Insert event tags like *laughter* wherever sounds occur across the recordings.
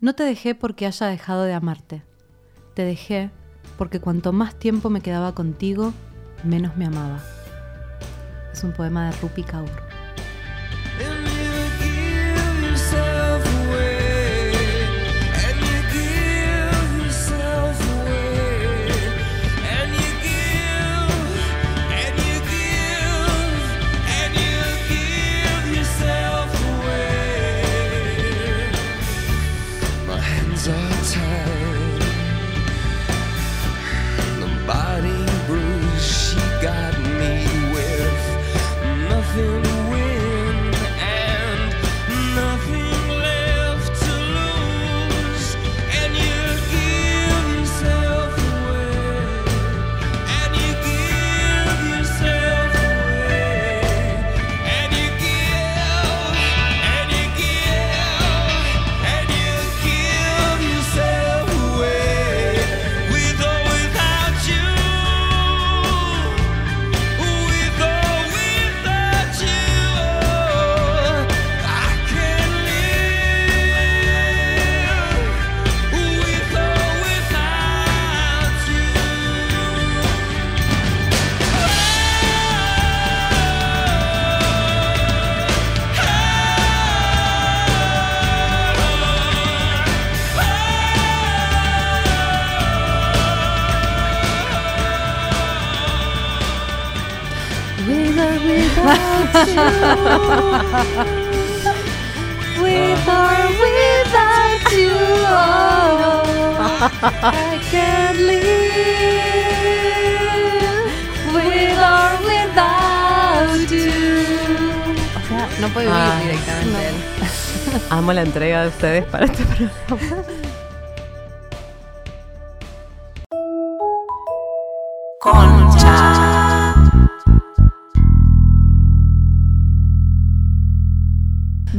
No te dejé porque haya dejado de amarte. Te dejé porque cuanto más tiempo me quedaba contigo, menos me amaba. Es un poema de Rupi Kaur. *laughs* With or without you, I can't live. With or without you. O sea, no puede vivir Ay, directamente. *laughs* Amo la entrega de ustedes para este programa.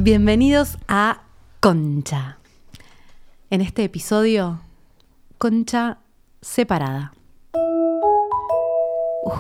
Bienvenidos a Concha. En este episodio, Concha separada. Uf.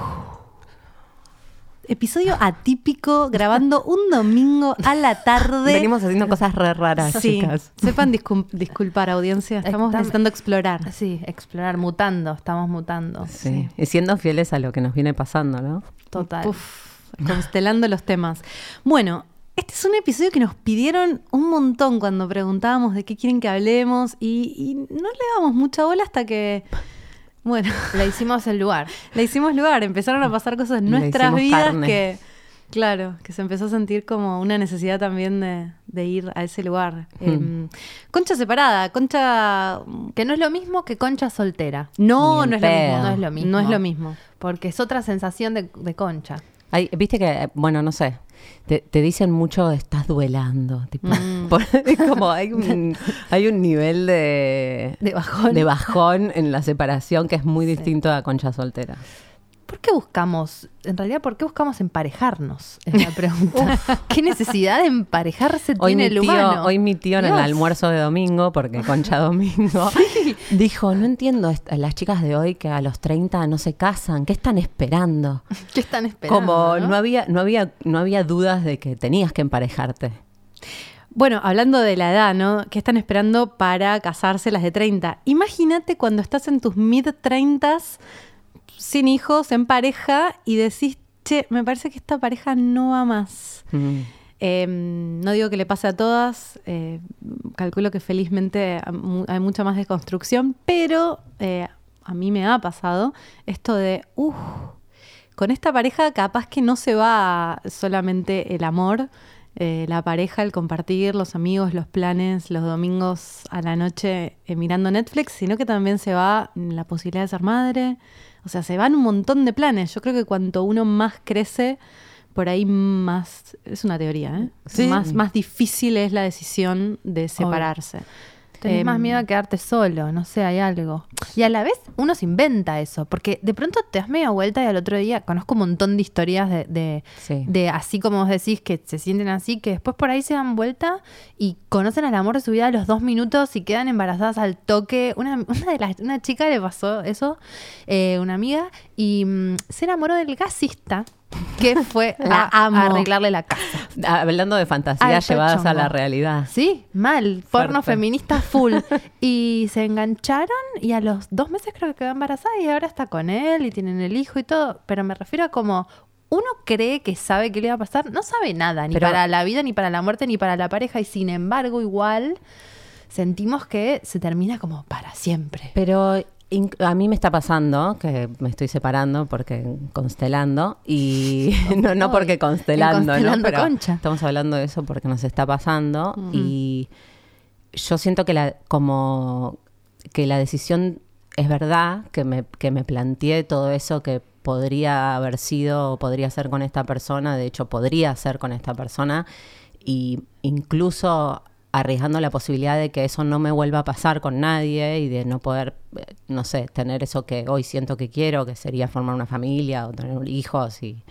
Episodio atípico, grabando un domingo a la tarde. Venimos haciendo cosas re raras, Sí, chicas. sepan discul- disculpar audiencia, estamos Estamos- necesitando explorar. Sí, explorar, mutando, estamos mutando. Sí. Y siendo fieles a lo que nos viene pasando, ¿no? Total. Uf, constelando los temas. Bueno, este es un episodio que nos pidieron un montón cuando preguntábamos de qué quieren que hablemos y, y no le damos mucha bola hasta que, bueno, *laughs* Le hicimos el lugar. le hicimos lugar, empezaron a pasar cosas en nuestras vidas carne. que, claro, que se empezó a sentir como una necesidad también de, de ir a ese lugar. Em, concha separada, concha... Que no es lo mismo que concha soltera. No, no es, lo mismo. No es lo mismo. No es lo mismo. Porque es otra sensación de, de concha. Hay- Viste que, eh, bueno, no sé, te, te dicen mucho estás duelando. Tipo, Mm. *laughs* por- es como hay un, *laughs* hay un nivel de, De bajón. de bajón en la separación que es muy distinto a Concha Soltera. ¿Por qué buscamos, en realidad, por qué buscamos emparejarnos? Es la pregunta. *laughs* ¿Qué necesidad de emparejarse Hoy tiene el tío, humano? hoy mi tío en el almuerzo de domingo, porque Concha Domingo, *laughs* dijo, no entiendo a las chicas de hoy que a los 30 no se casan, ¿qué están esperando? *laughs* ¿Qué están esperando? Como no había, no había, no había dudas de que tenías que emparejarte. Bueno, hablando de la edad, ¿no? ¿Qué están esperando para casarse las de 30? Imagínate cuando estás en tus mid 30s, sin hijos, en pareja, y decís, che, me parece que esta pareja no va más. Mm. Eh, no digo que le pase a todas, eh, calculo que felizmente hay mu- hay mucha más desconstrucción, pero eh, a mí me ha pasado esto de, uff, con esta pareja capaz que no se va solamente el amor, eh, la pareja, el compartir, los amigos, los planes, los domingos a la noche mirando Netflix, sino que también se va la posibilidad de ser madre. O sea, se van un montón de planes. Yo creo que cuanto uno más crece, por ahí más, es una teoría, ¿eh? Sí. Más, más difícil es la decisión de separarse. Tenés Em, más miedo a quedarte solo, no sé, hay algo. Y a la vez uno se inventa eso, porque de pronto te das media vuelta y al otro día conozco un montón de historias de, de, Sí. de así como vos decís, que se sienten así, que después por ahí se dan vuelta y conocen al amor de su vida a los dos minutos y quedan embarazadas al toque. Una, *laughs* una de las, una chica le pasó eso, eh, una amiga, y mm, se enamoró del gasista. Que fue *laughs* La a, arreglarle la casa. Hablando de fantasías llevadas a la realidad. Sí, mal. Porno Fuerte. feminista full. *laughs* y se engancharon y a los dos meses creo que quedó embarazada y ahora está con él y tienen el hijo y todo. Pero me refiero a como uno cree que sabe qué le va a pasar, no sabe nada, ni Pero- para la vida, ni para la muerte, ni para la pareja. Y sin embargo, igual sentimos que se termina como para siempre. Pero a mí me está pasando que me estoy separando porque constelando y *laughs* *laughs* no, no porque constelando, ¿no? Pero Concha. estamos hablando de eso porque nos está pasando y yo siento que la como que la decisión es verdad que me que me planteé todo eso que podría haber sido o podría ser con esta persona, de hecho podría ser con esta persona y incluso arriesgando la posibilidad de que eso no me vuelva a pasar con nadie y de no poder, eh, no sé, tener eso que hoy siento que quiero, que sería formar una familia o tener hijos y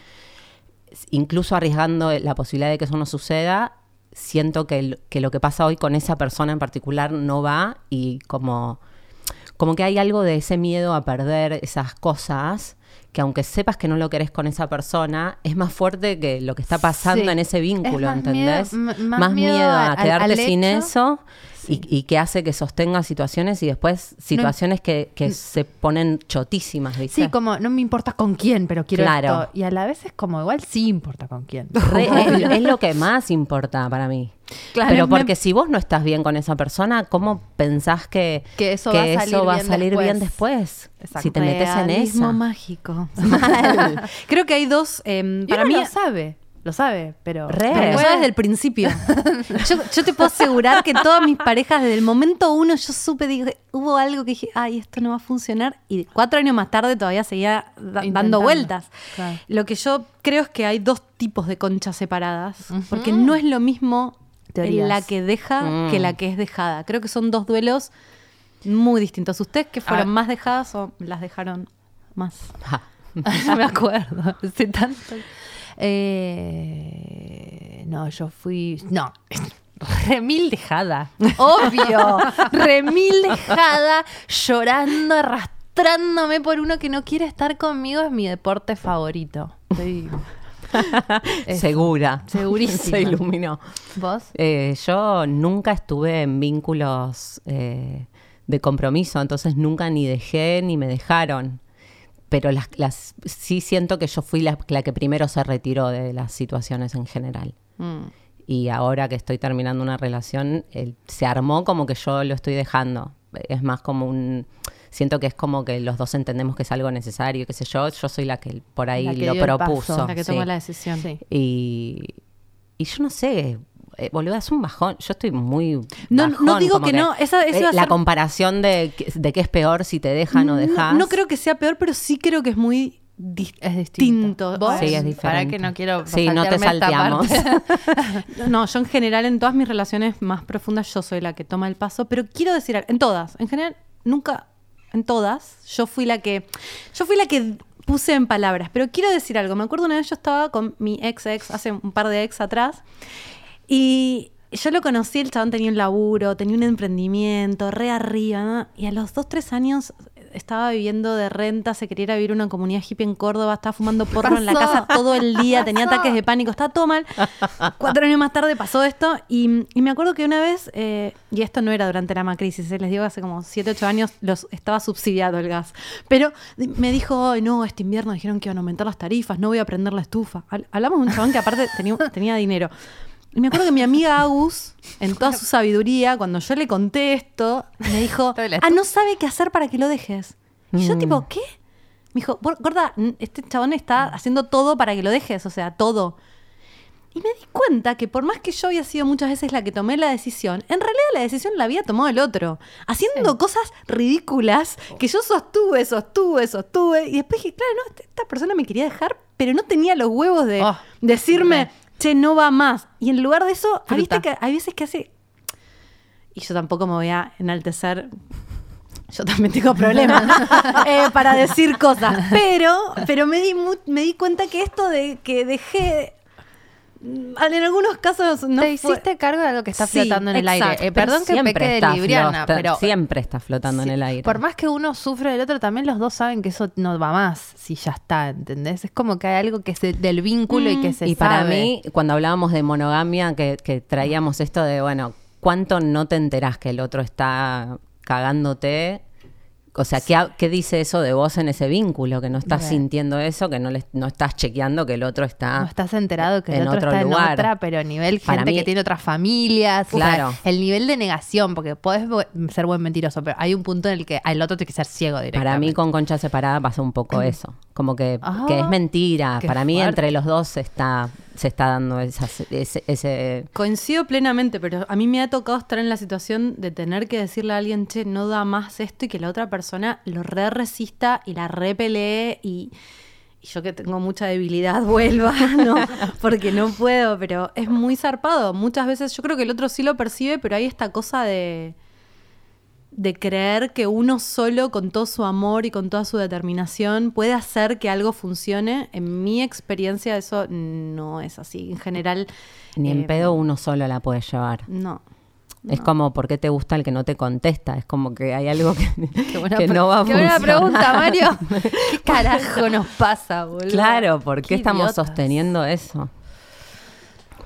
incluso arriesgando la posibilidad de que eso no suceda, siento que, que lo que pasa hoy con esa persona en particular no va y como, como que hay algo de ese miedo a perder esas cosas que aunque sepas que no lo querés con esa persona, es más fuerte que lo que está pasando Sí. en ese Es vínculo, más ¿entendés? miedo- más miedo a quedarte al sin eso y, y que hace que sostenga situaciones y después situaciones que, que se ponen chotísimas, ¿viste? Sí, como no me importa con quién, pero quiero Claro. esto. Y a la vez es como igual sí importa con quién. Re- *laughs* es, es lo que más importa para mí. Claro, Pero me- porque si vos no estás bien con esa persona, ¿cómo pensás que, Que eso va a salir eso va a bien salir bien después? Exacto. Si te metes en esa. mágico. *laughs* Creo que hay dos. em, Para mí, lo sabe, lo sabe, pero Re. Pero después- yo desde el principio. *laughs* yo, yo te puedo asegurar que todas mis parejas, desde el momento uno, yo supe, dije, hubo algo que dije, ay, esto no va a funcionar. Y cuatro años más tarde todavía seguía da- Intentando. dando vueltas. Claro. Lo que yo creo es que hay dos tipos de conchas separadas. Porque no es lo mismo Teorías. la que deja Mm. que la que es dejada. Creo que son dos duelos muy distintos. ¿Ustedes que fueron Ah. más dejadas o las dejaron más? Ja. *laughs* no me acuerdo. Hace tanto. Eh, no, yo fui. No. *laughs* Remil dejada. Obvio. *laughs* Remil dejada. Llorando, arrastrándome por uno que no quiere estar conmigo. Es mi deporte favorito. Estoy-. *laughs* Segura. Segurísima. Se iluminó. ¿Vos? Eh, yo nunca estuve en vínculos eh, de compromiso, entonces nunca ni dejé ni me dejaron. Pero las, las, sí siento que yo fui la, la que primero se retiró de las situaciones en general. Mm. Y ahora que estoy terminando una relación, el- se armó como que yo lo estoy dejando. Es más como un... Siento que es como que los dos entendemos que es algo necesario, qué sé yo. Yo soy la que por ahí que lo el paso. propuso. La que sí. tomó la decisión. Sí. Y, y yo no sé, eh, boluda, es un bajón. Yo estoy muy. No, bajón, no digo que no, esa- eso eh, a La ser- comparación de, que- de qué es peor si te dejan o dejas. No, no creo que sea peor, pero sí creo que es muy Es distinto. ¿Vos? Sí, es Para que no quiero Sí, no te salteamos. *laughs* No, yo en general en todas mis relaciones más profundas yo soy la que toma el paso, pero quiero decir, algo, en todas, en general nunca, en todas, yo fui la que, yo fui la que puse en palabras, pero quiero decir algo. Me acuerdo una vez yo estaba con mi ex ex hace un par de ex atrás y yo lo conocí, el chabón tenía un laburo, tenía un emprendimiento, re arriba, ¿no? y a los dos, tres años estaba viviendo de renta, se quería ir a vivir a una comunidad hippie en Córdoba, estaba fumando porro en la casa todo el día, tenía ataques de pánico, estaba todo mal. Cuatro años más tarde pasó esto y, y me acuerdo que una vez, eh, y esto no era durante la macrisis, eh, les digo hace como siete, ocho años los estaba subsidiado el gas, pero me dijo, ay no, este invierno dijeron que iban a aumentar las tarifas, no voy a prender la estufa. Hab- Hablamos de un chabón que aparte tenía, tenía dinero. Y me acuerdo que mi amiga Agus, en toda su sabiduría, cuando yo le conté esto, me dijo, *laughs* ah, no sabe qué hacer para que lo dejes. Y yo Mm. tipo, ¿qué? Me dijo, "Gor- gorda, este chabón está haciendo todo para que lo dejes, o sea, todo. Y me di cuenta que por más que yo había sido muchas veces la que tomé la decisión, en realidad la decisión la había tomado el otro, haciendo cosas ridículas que yo sostuve, sostuve, sostuve, y después dije, claro, no, esta- esta persona me quería dejar, pero no tenía los huevos de Oh, decirme. Che, no va más. Y en lugar de eso, ¿ah, Fruta. ¿viste que hay veces que hace... Y yo tampoco me voy a enaltecer *laughs* yo también tengo problemas *laughs* eh, para decir cosas, pero, pero me, di me di cuenta que esto de que dejé, En algunos casos no Te fue- hiciste cargo de algo que está Sí, flotando en el exacto. aire. Eh, Pero perdón que siempre peque de está libriana, flota- pero siempre está flotando en el aire. por más que uno sufre del otro, también los dos saben que eso no va más si ya está, ¿entendés? Es como que hay algo que se, del vínculo y que se y para mí, cuando hablábamos de monogamia, que, que traíamos esto de, bueno, ¿cuánto no te enterás que el otro está cagándote? O sea, ¿qué, qué dice eso de vos en ese vínculo? Que no estás sintiendo eso, que no, le, no estás chequeando que el otro está... No estás enterado que el en otro, otro está lugar. en otra, pero a nivel Para gente mí- que tiene otras familias. o sea, Claro. el nivel de negación, porque podés ser buen mentiroso, pero hay un punto en el que el otro tiene que ser ciego directamente. Para mí con Concha Separada pasa un poco *clears throat* eso. Como que, Ah, que es mentira. qué Para mí fuerte. entre los dos se está, se está dando esas- ese, ese- Coincido plenamente, pero a mí me ha tocado estar en la situación de tener que decirle a alguien, che, no da más esto y que la otra persona lo re resista y la repelee y, y yo que tengo mucha debilidad *laughs* vuelva, ¿no? Porque no puedo, pero es muy zarpado. Muchas veces yo creo que el otro sí lo percibe, pero hay esta cosa de de creer que uno solo, con todo su amor y con toda su determinación, puede hacer que algo funcione. En mi experiencia eso no es así. En general... Ni en eh, pedo uno solo la puede llevar. No. Es como, ¿por qué te gusta el que no te contesta? Es como que hay algo que, *laughs* buena que no va a qué buena funcionar. pregunta, Mario. *laughs* ¿Qué carajo nos pasa, boludo? Claro, ¿por qué, estamos idiotas. sosteniendo eso?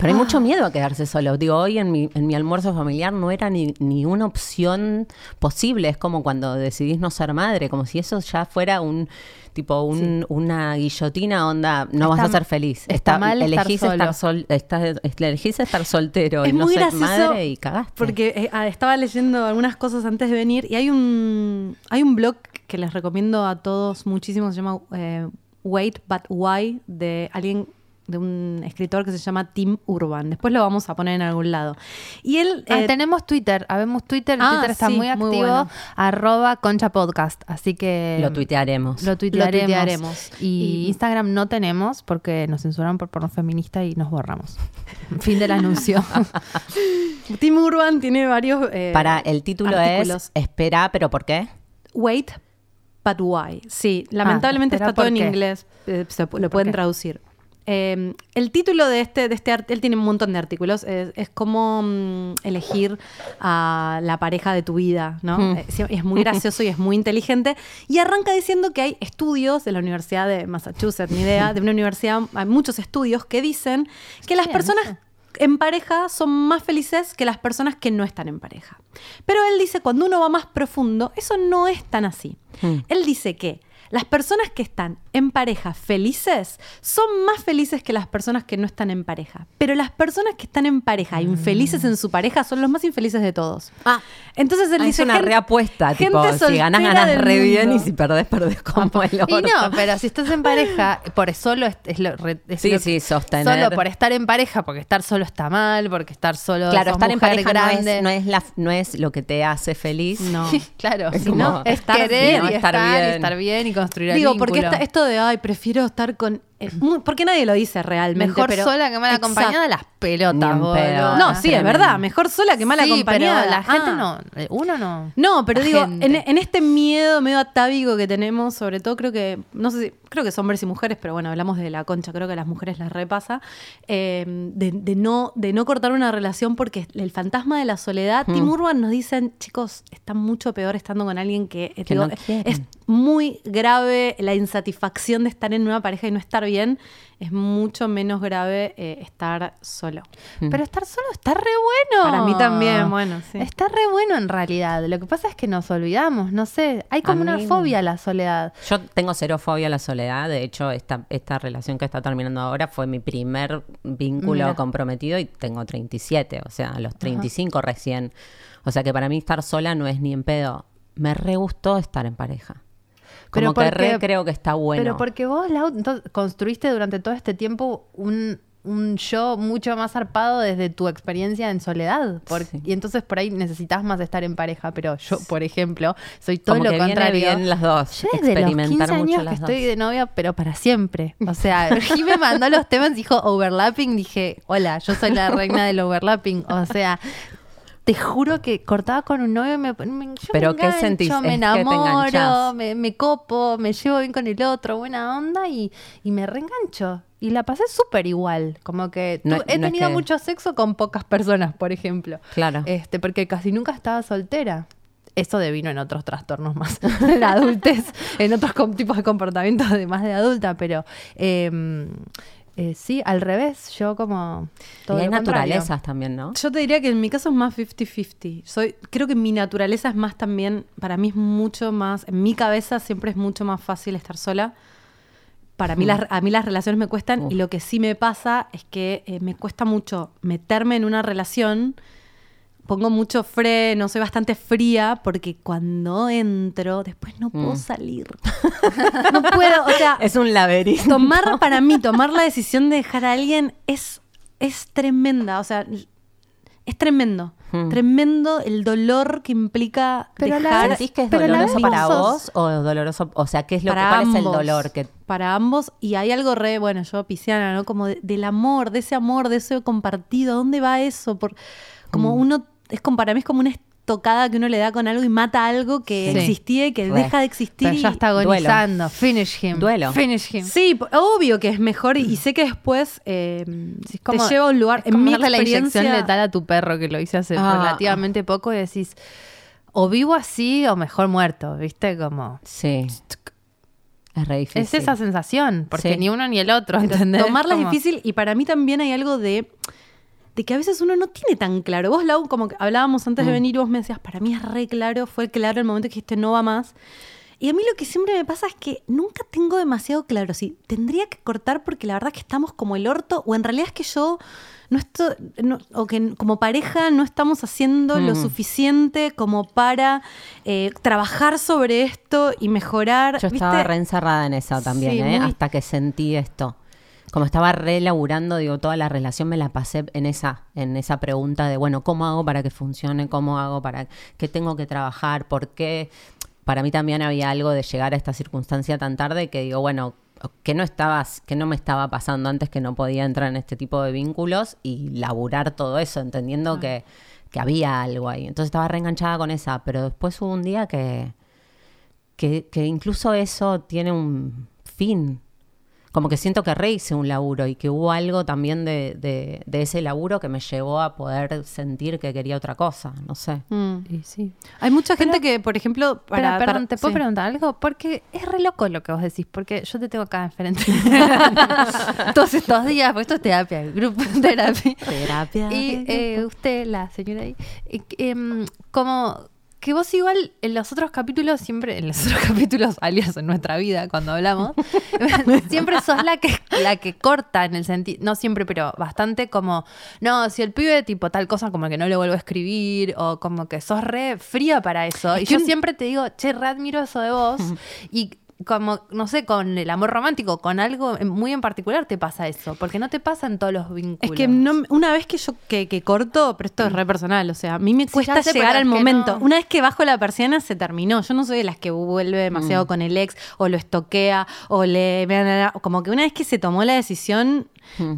Pero hay mucho miedo a quedarse solo. Digo, hoy en mi, en mi almuerzo familiar no era ni, ni una opción posible. Es como cuando decidís no ser madre, como si eso ya fuera un tipo un, una guillotina onda, no vas Está- a ser feliz. está mal estar elegís estar, sol, estás- elegís estar soltero y no ser madre y cagaste. Porque eh, ah, estaba leyendo algunas cosas antes de venir y hay un, hay un blog que les recomiendo a todos muchísimo, se llama eh, Wait But Why, de alguien de un escritor que se llama Tim Urban. Después lo vamos a poner en algún lado. Y él... Ah, eh, tenemos Twitter, habemos Twitter, el Ah, Twitter está sí, muy muy activo, bueno. arroba concha podcast, así que Lo tuitearemos. lo tuitearemos. tuitearemos. Y, Y- Instagram no tenemos porque nos censuraron por porno feminista y nos borramos. *laughs* fin del anuncio. *laughs* Tim Urban tiene varios... eh, Para, el título artículos. es Espera, pero ¿por qué? Wait, but why. Sí, lamentablemente espera, está todo ¿por en qué? inglés, eh, se lo pueden qué? traducir. Eh, el título de este, de este él tiene un montón de artículos, es, es cómo mm, elegir a la pareja de tu vida, ¿no? Hmm. Eh, es muy gracioso y es muy inteligente. Y arranca diciendo que hay estudios de la Universidad de Massachusetts, ni idea, de una universidad, hay muchos estudios que dicen que las personas en pareja son más felices que las personas que no están en pareja. Pero él dice, cuando uno va más profundo, eso no es tan así. Hmm. Él dice que las personas que están en pareja felices son más felices que las personas que no están en pareja. Pero las personas que están en pareja, infelices en su pareja, son los más infelices de todos. Ah. Entonces él Ah, dice es una "Gen- reapuesta, tipo, si ganas del re bien mundo". y si perdés, perdés como el orto. Y no, pero si estás en pareja, por solo es, es lo, re- es Sí, lo- sí, sostener. Solo por estar en pareja, porque estar solo está mal, porque estar solo Claro, estar en pareja no grande. es, no, es la, no es lo que te hace feliz. No. *laughs* claro, Es si como no, es estar querer bien, y estar estar, y bien. estar bien y construir el Digo, porque esta- esto de, ay, prefiero estar con... muy- porque nadie lo dice realmente. Mejor pero- sola que mal Exacto. acompañada, las pelotas, boludo. No, sí, es verdad. Mejor sola que mal Sí, acompañada. pero la gente Ah. no, eh, uno no. No, pero La digo, en, en este miedo medio atávico que tenemos, sobre todo creo que, no sé si, creo que es hombres y mujeres, pero bueno, hablamos de la concha, creo que a las mujeres les repasa, eh, de, de no, de no cortar una relación porque el fantasma de la soledad, Hmm. Tim Urban nos dicen, chicos, está mucho peor estando con alguien que, Que digo, no quieren. es muy grave la insatisfacción de estar en una pareja y no estar bien, es mucho menos grave eh, estar solo. Pero estar solo está re bueno. Para mí también, bueno, sí. Está re bueno en realidad. Lo que pasa es que nos olvidamos, no sé. Hay como A una mí- fobia a la soledad. Yo tengo cero fobia a la soledad. De hecho, esta, esta relación que está terminando ahora fue mi primer vínculo Mira. comprometido y tengo 37, o sea, a los 35 recién. O sea que para mí estar sola no es ni en pedo. Me re gustó estar en pareja. Pero que porque- re creo que está bueno. Pero porque vos, Lau, construiste durante todo este tiempo un, un yo mucho más zarpado desde tu experiencia en soledad. Por- Sí. Y entonces por ahí necesitas más estar en pareja. Pero yo, por ejemplo, soy todo Como lo que viene contrario. bien las dos. Yo desde los 15 experimentar mucho las que dos. estoy de novia, pero para siempre. O sea, *laughs* Jim me mandó los temas, dijo overlapping, dije, hola, yo soy la reina del overlapping. O sea, te juro que cortaba con un novio y me, me- yo ¿Pero me qué engancho, sentís? me Es que te enamoro, me, me copo, me llevo bien con el otro, buena onda y, y me reengancho. Y la pasé súper igual. Como que No- he no es tenido que- mucho sexo con pocas personas, por ejemplo. Claro. Este, porque casi nunca estaba soltera. Eso devino en otros trastornos más *laughs* de la adultez, en otros tipos de comportamientos de más de adulta, pero eh, eh, sí, al revés, yo como todo y hay contrario. naturalezas también, ¿no? Yo te diría que en mi caso es más 50-50. Soy, creo que mi naturaleza es más también, para mí es mucho más, en mi cabeza siempre es mucho más fácil estar sola. Para mí, Mm. las, a mí las relaciones me cuestan Uf. y lo que sí me pasa es que eh, me cuesta mucho meterme en una relación. Pongo mucho freno, soy bastante fría porque cuando entro, después no puedo Mm. salir. *laughs* no puedo, o sea, Es un laberinto. tomar para mí, tomar la decisión de dejar a alguien es, es tremenda. O sea, es tremendo. Hmm. Tremendo el dolor que implica Pero la dejar vez- ¿Sentís que es la doloroso para vos o es doloroso? O sea, ¿qué es lo que, cuál es el ambos. dolor que Para ambos. Y hay algo re, bueno, yo pisciana, ¿no? Como de- del amor, de ese amor, de ese compartido. ¿A dónde va eso? Por, como Mm. uno, es como para mí es como una estocada que uno le da con algo y mata algo que Sí. existía y que Re. deja de existir. Pero ya está Duelo. agonizando. Finish him. Duelo. Finish him. Sí, obvio que es mejor y, y sé que después eh, Sí, como- te lleva a un lugar. Es en como mi darle la inyección experiencia, letal a tu perro, que lo hice hace Ah. relativamente poco, y decís, o vivo así o mejor muerto, ¿viste? Como... Sí. Es re difícil. Es esa sensación, porque Sí. ni uno ni el otro, ¿entendés? Tomarla es difícil y para mí también hay algo de, de que a veces uno no tiene tan claro. Vos, Lau, como que hablábamos antes de Mm. venir, vos me decías, para mí es re claro, fue claro el momento que dijiste no va más. Y a mí lo que siempre me pasa es que nunca tengo demasiado claro si tendría que cortar porque la verdad es que estamos como el orto o en realidad es que yo no estoy, no- o que como pareja no estamos haciendo lo Mm. suficiente como para eh, trabajar sobre esto y mejorar. Yo estaba re encerrada en eso también, Sí, ¿eh? muy- Hasta que sentí esto. Como estaba re laburando, digo, toda la relación me la pasé en esa, en esa pregunta de, bueno, ¿cómo hago para que funcione? ¿Cómo hago para qué tengo que trabajar? ¿Por qué? Para mí también había algo de llegar a esta circunstancia tan tarde que digo, bueno, que no estabas, que no me estaba pasando antes que no podía entrar en este tipo de vínculos y laburar todo eso, entendiendo que, que había algo ahí. Entonces estaba reenganchada con esa, pero después hubo un día que, que, que incluso eso tiene un fin. Como que siento que re hice un laburo y que hubo algo también de, de, de ese laburo que me llevó a poder sentir que quería otra cosa, no sé. Mm. Y sí. Hay mucha gente que, por ejemplo, Pero, para, perdón, para- ¿te puedo sí. preguntar algo? Porque es re loco lo que vos decís, porque yo te tengo acá enfrente. *laughs* *laughs* Todos estos días, pues esto es terapia, grupo terapia. Terapia. Y eh, usted, la señora ahí, eh, em, como que vos igual en los otros capítulos, siempre, en los otros *laughs* capítulos, alias en nuestra vida, cuando hablamos, *laughs* siempre sos la que, la que corta en el sentido, no siempre, pero bastante como, no, si el pibe tipo tal cosa como que no le vuelvo a escribir, o como que sos re fría para eso. Y yo siempre te digo, che, re admiro eso de vos. *laughs* y como, no sé, con el amor romántico, con algo en- muy en particular te pasa eso, porque no te pasa en todos los vínculos. Es que no- una vez que yo que, que corto, pero esto es re personal, o sea, a mí me Sí, cuesta sé, llegar al momento. no. Una vez que bajo la persiana se terminó. Yo no soy de las que vuelve demasiado con el ex o lo estoquea o le o como que una vez que se tomó la decisión,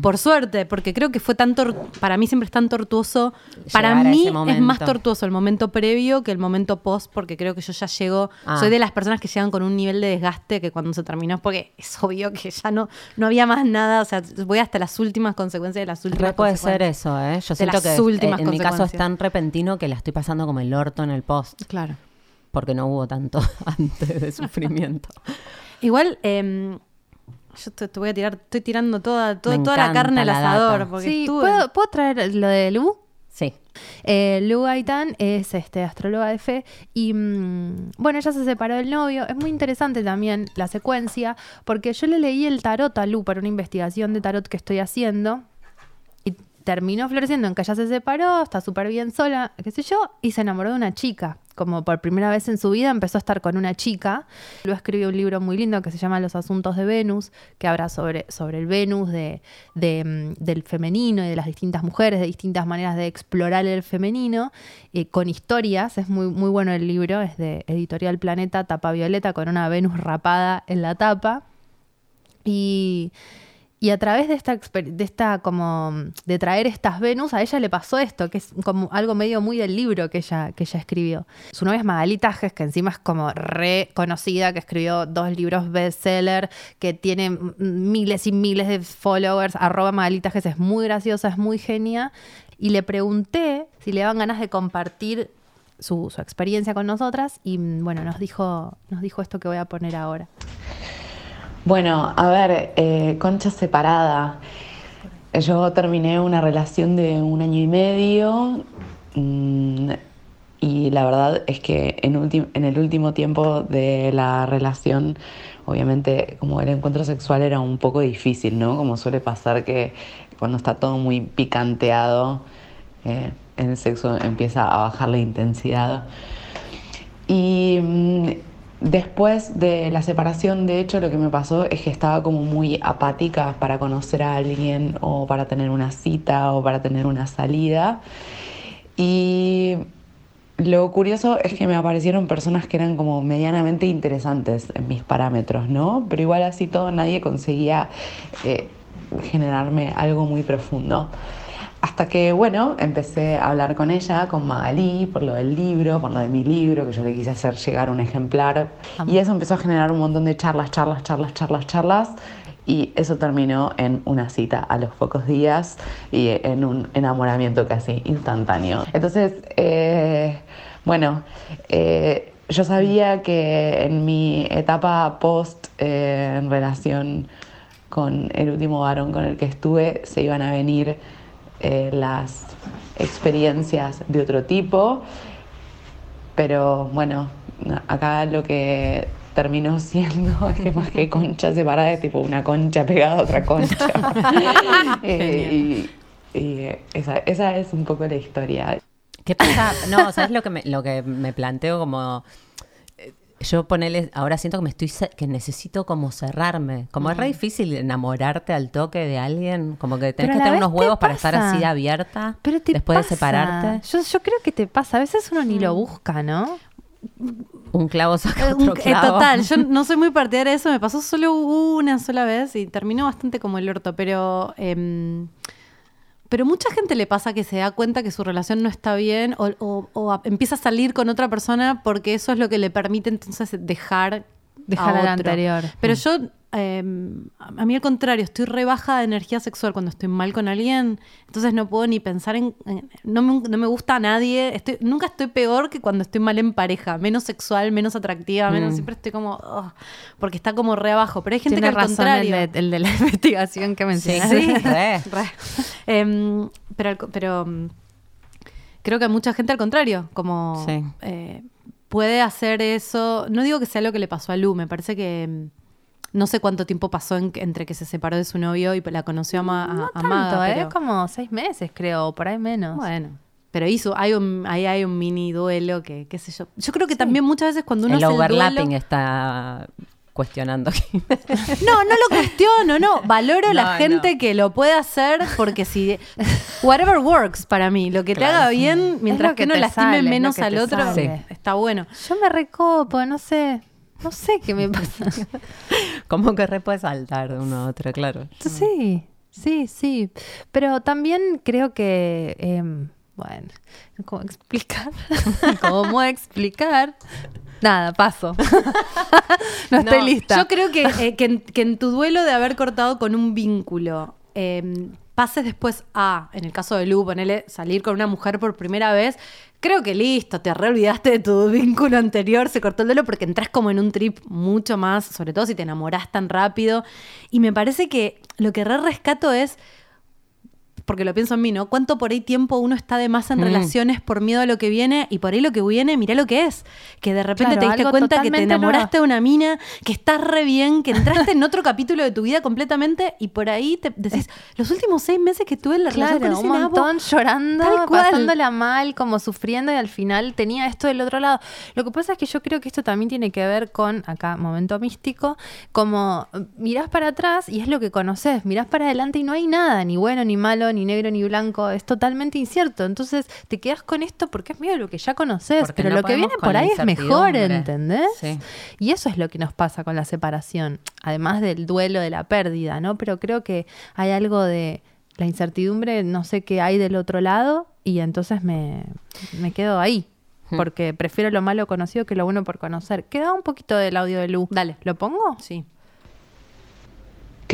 por suerte, porque creo que fue tan tor- para mí siempre es tan tortuoso. Para Llegar mí es más tortuoso el momento previo que el momento post, porque creo que yo ya llego, Ah. soy de las personas que llegan con un nivel de desgaste que cuando se terminó porque es obvio que ya no, no había más nada, o sea, voy hasta las últimas consecuencias de las últimas Re puede ser eso, ¿eh? Yo siento las que últimas eh, en mi caso es tan repentino que la estoy pasando como el orto en el post, Claro. porque no hubo tanto *laughs* antes de sufrimiento. Igual, em, yo te, te voy a tirar, estoy tirando toda, toda, la carne al asador. Porque Sí, estuve- ¿puedo, ¿puedo traer lo de Lu? Sí. Eh, Lu Gaitán es este, astróloga de fe y mm, bueno, ella se separó del novio. Es muy interesante también la secuencia porque yo le leí el tarot a Lu para una investigación de tarot que estoy haciendo y terminó floreciendo en que ella se separó, está súper bien sola, qué sé yo, y se enamoró de una chica. Como por primera vez en su vida empezó a estar con una chica. Luego escribió un libro muy lindo que se llama Los Asuntos de Venus, que habla sobre, sobre el Venus de, mm, del femenino y de las distintas mujeres, de distintas maneras de explorar el femenino, eh, con historias. Es muy, muy bueno el libro, es de Editorial Planeta, tapa violeta, con una Venus rapada en la tapa. Y, Y a través de esta, de esta como de traer estas Venus, a ella le pasó esto, que es como algo medio muy del libro que ella, que ella escribió. Su novia es Magali Tajes, que encima es como reconocida, que escribió dos libros bestseller, que tiene miles y miles de followers. Arroba Magali Tajes es muy graciosa, es muy genia. Y le pregunté si le daban ganas de compartir su, su experiencia con nosotras. Y mm, bueno, nos dijo, nos dijo esto que voy a poner ahora. Bueno, a ver, eh, concha separada. Yo terminé una relación de un año y medio mm, y la verdad es que en, el último tiempo de la relación, obviamente como el encuentro sexual era un poco difícil, ¿no? Como suele pasar que cuando está todo muy picanteado, eh, el sexo empieza a bajar la intensidad. Y mm, después de la separación, de hecho, lo que me pasó es que estaba como muy apática para conocer a alguien o para tener una cita o para tener una salida. Y lo curioso es que me aparecieron personas que eran como medianamente interesantes en mis parámetros, ¿no? Pero igual así todo nadie conseguía eh, generarme algo muy profundo. Hasta que, bueno, empecé a hablar con ella, con Magalí, por lo del libro, por lo de mi libro, que yo le quise hacer llegar un ejemplar. Y eso empezó a generar un montón de charlas, charlas, charlas, charlas, charlas. Y eso terminó en una cita a los pocos días y en un enamoramiento casi instantáneo. Entonces, eh, bueno, eh, yo sabía que en mi etapa post eh, en relación con el último varón con el que estuve se iban a venir eh, las experiencias de otro tipo, pero bueno, acá lo que terminó *laughs* siendo es que más que concha separada es tipo una concha pegada a otra concha. *laughs* Eh, y y esa, esa es un poco la historia. ¿Qué pasa? No, ¿sabes lo que me, lo que me planteo como... Yo ponele, ahora siento que me estoy que necesito como cerrarme. Como es re difícil enamorarte al toque de alguien, como que tenés que tener unos te huevos para estar así abierta Pero te después pasa. de separarte. Yo, yo creo que te pasa. A veces uno ni lo busca, ¿no? Un clavo saca Eh, un- otro eh, clavo. total, yo *laughs* no soy muy partidaria de eso, me pasó solo una sola vez y terminó bastante como el orto, pero em, pero mucha gente le pasa que se da cuenta que su relación no está bien o, o- o a- empieza a salir con otra persona porque eso es lo que le permite entonces dejar Dejar a otro. anterior. Pero Mm. yo em, a a mí al contrario, estoy re baja de energía sexual cuando estoy mal con alguien, entonces no puedo ni pensar en, en- no, me, no me gusta a nadie, estoy, nunca estoy peor que cuando estoy mal en pareja, menos sexual, menos atractiva, menos Mm. siempre estoy como ugh, porque está como re abajo, pero hay gente Tiene que al razón el contrario. de, el de la *laughs* investigación que mencionaste. sí, *laughs* re. Re. Em, pero pero mm, creo que hay mucha gente al contrario, como Sí. eh, puede hacer eso. No digo que sea lo que le pasó a Lu, me parece que mm, no sé cuánto tiempo pasó en- entre que se separó de su novio y la conoció a, Ma- a- No a tanto, Maga, ¿eh? pero- como seis meses, creo, o por ahí menos. Bueno. Pero hizo, hay un, ahí hay un mini duelo que, qué sé yo. Yo creo que también muchas veces cuando uno El hace el overlapping duelo- está cuestionando aquí. *laughs* No, no lo cuestiono, no. Valoro la No, gente no. que lo puede hacer porque si. *laughs* Whatever works para mí. Lo que te Claro. haga bien, mientras que que no lastime sale, es lo menos que al otro, está bueno. Yo me recopo, no sé. No sé qué me pasa. *laughs* Como que re puede saltar de uno a otro, claro. Sí, sí, sí. Pero también creo que, em, bueno, ¿cómo explicar? *laughs* ¿Cómo explicar? Nada, paso. *laughs* no estoy No, lista. Yo creo que, eh, que, en, que en tu duelo de haber cortado con un vínculo, eh, pases después a, en el caso de Lu, ponele salir con una mujer por primera vez. Creo que listo, te re olvidaste de tu *laughs* vínculo anterior, se cortó el duelo porque entras como en un trip mucho más, sobre todo si te enamorás tan rápido. Y me parece que lo que re rescato es porque lo pienso en mí, ¿no? ¿Cuánto por ahí tiempo uno está de más en Mm. relaciones por miedo a lo que viene y por ahí lo que viene, mirá lo que es? Que de repente Claro, te diste cuenta que te enamoraste de una mina, que estás re bien, que entraste en otro *laughs* capítulo de tu vida completamente y por ahí te decís, los últimos seis meses que estuve en la relación Claro, con un nabo, montón llorando, pasándola mal, como sufriendo y al final tenía esto del otro lado. Lo que pasa es que yo creo que esto también tiene que ver con, acá, momento místico, como mirás para atrás y es lo que conoces, mirás para adelante y no hay nada, ni bueno, ni malo, ni negro ni blanco, es totalmente incierto. Entonces te quedas con esto porque es medio lo que ya conoces, pero no lo que viene por ahí es mejor. ¿entendés? Sí. Y eso es lo que nos pasa con la separación, además del duelo de la pérdida, ¿no? Pero creo que hay algo de la incertidumbre, no sé qué hay del otro lado, y entonces me, me quedo ahí. Hmm. Porque prefiero lo malo conocido que lo bueno por conocer. Queda un poquito del audio de Lu. Dale. ¿Lo pongo? Sí.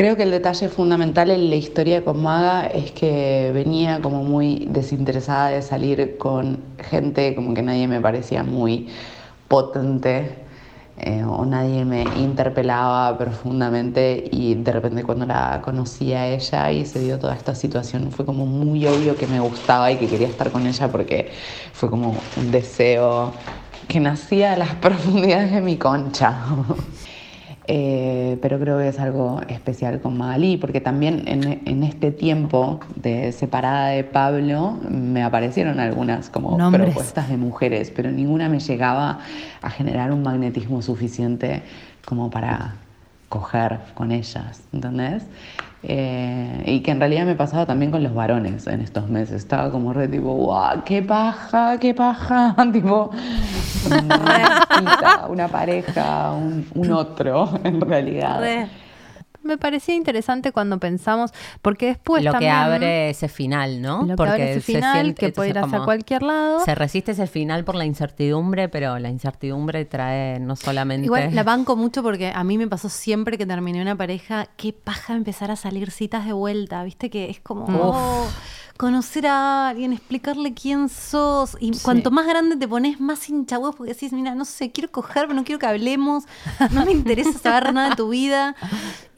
Creo que el detalle fundamental en la historia con Maga es que venía como muy desinteresada de salir con gente como que nadie me parecía muy potente eh, o nadie me interpelaba profundamente y de repente cuando la conocí a ella y se dio toda esta situación fue como muy obvio que me gustaba y que quería estar con ella porque fue como un deseo que nacía de las *laughs* profundidades de mi concha. Eh, pero creo que es algo especial con Magalí, porque también en, en este tiempo de separada de Pablo me aparecieron algunas como Nombres. propuestas de mujeres, pero ninguna me llegaba a generar un magnetismo suficiente como para coger con ellas, ¿entendés? Eh, y que en realidad me pasaba también con los varones en estos meses. Estaba como re tipo, ¡guau! ¡Qué paja! ¡Qué paja! *laughs* tipo, *laughs* una una pareja, un, un otro, en realidad. Re. Me parecía interesante cuando pensamos, porque después lo que abre ese final, ¿no? lo que abre ese se final, siente- que puede ir hacia cualquier lado. Se resiste ese final por la incertidumbre, pero la incertidumbre trae no solamente... Igual la banco mucho porque a mí me pasó siempre que terminé una pareja, qué paja empezar a salir citas de vuelta, viste que es como oh, conocer a alguien, explicarle quién sos y cuanto más grande te pones más hinchahuevos porque decís, mira, no sé, quiero coger, pero no quiero que hablemos, no me interesa saber nada de tu vida.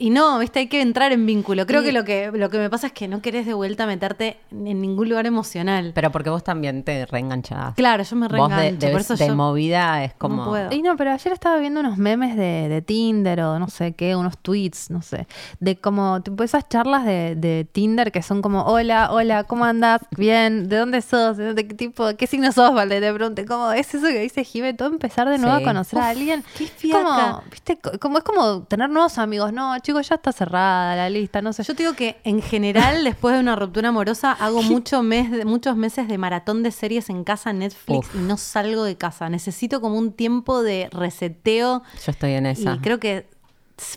Y no, viste, hay que entrar en vínculo. Creo Y- que lo que lo que me pasa es que no querés de vuelta meterte en ningún lugar emocional. Pero porque vos también te reenganchás. claro, yo me Vos de, reengancho, de- por eso de yo movida es como... no puedo. Y no, pero ayer estaba viendo unos memes de, de Tinder o no sé qué, unos tweets, no sé, de como tipo esas charlas de, de Tinder que son como, hola, hola, ¿cómo andas? Bien, ¿de dónde sos? ¿De qué tipo, qué signo sos? Vale, te pregunté, ¿cómo es eso que dice Jime? Todo empezar de nuevo Sí. a conocer a alguien. qué Es fiaca. Como, viste, Co- como es como tener nuevos amigos. No, chicos, ya está cerrada la lista, no sé. Yo te digo que en general, *laughs* después de una ruptura amorosa, hago mucho mes de- muchos meses de maratón de series en casa Netflix Uf. y no salgo de casa. Necesito como un tiempo de reseteo. Yo estoy en esa. Y creo que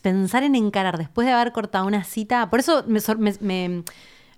pensar en encarar después de haber cortado una cita, por eso me, me- me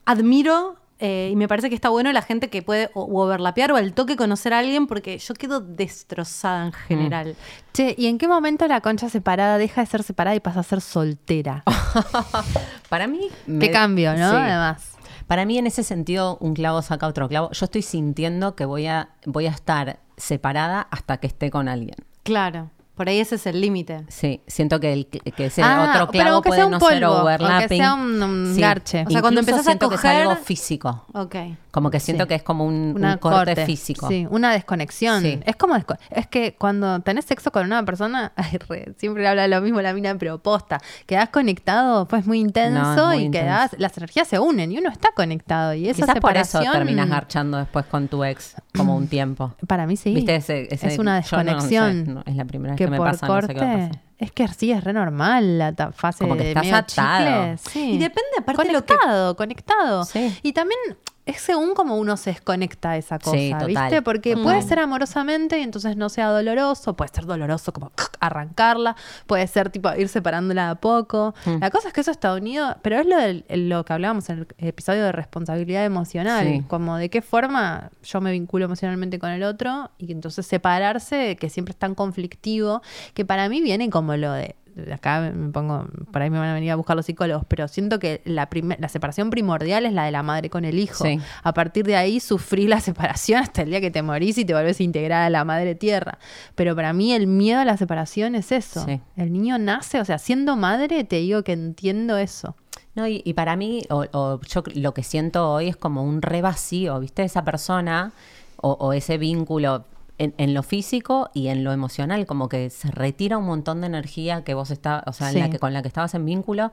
admiro eh, y me parece que está bueno la gente que puede o, o overlapear o al toque conocer a alguien porque yo quedo destrozada en general. Che, ¿y en qué momento la concha separada deja de ser separada y pasa a ser soltera? *laughs* Para mí... Qué me- cambio, ¿no? Sí. Además. Para mí en ese sentido un clavo saca otro clavo. Yo estoy sintiendo que voy a, voy a estar separada hasta que esté con alguien. Claro, por ahí ese es el límite. Sí, siento que, el, que ese Ah, otro clavo puede sea no ser polvo, overlapping. sea un- un garche. O sea, cuando empezás a siento que es algo coger- físico. Ok. Como que siento Sí. que es como un, un corte, físico. Sí, una desconexión. Sí. Es como desco- es que cuando tenés sexo con una persona, *laughs* ay, re, siempre habla lo mismo la mina, pero posta, quedás conectado, pues muy intenso No, es muy y intenso. quedás, las energías se unen y uno está conectado y esa Quizás por eso separación terminas garchando después con tu ex como un tiempo. para mí sí. ¿Viste ese- ese- es una yo no sé, desconexión. no, es la primera vez que que me por pasa, no sé qué va a corte, pasar. es que sí, es re normal la fase Como que de estás medio atado. Sí. Y depende aparte de lo que- conectado, conectado. Sí. Y también es según cómo uno se desconecta de esa cosa, Sí. ¿viste? Porque puede ser amorosamente y entonces no sea doloroso, puede ser doloroso como *laughs* arrancarla, puede ser tipo ir separándola a poco. Mm. La cosa es que eso está unido, pero es lo, del- lo que hablábamos en el episodio de responsabilidad emocional, Sí. como de qué forma yo me vinculo emocionalmente con el otro y entonces separarse, que siempre es tan conflictivo, que para mí viene como lo de acá me pongo, por ahí me van a venir a buscar los psicólogos, pero siento que la, la separación primordial es la de la madre con el hijo. Sí. A partir de ahí sufrí la *laughs* separación hasta el día que te morís y te volvés a integrar a la madre tierra. Pero para mí el miedo a la separación es eso. Sí. El niño nace, o sea, siendo madre te digo que entiendo eso. No, y, y para mí, o, o yo lo que siento hoy es como un re vacío, ¿viste? Esa persona o, o ese vínculo en, en lo físico y en lo emocional, como que se retira un montón de energía que vos estabas, o sea, en la que, con la que estabas en vínculo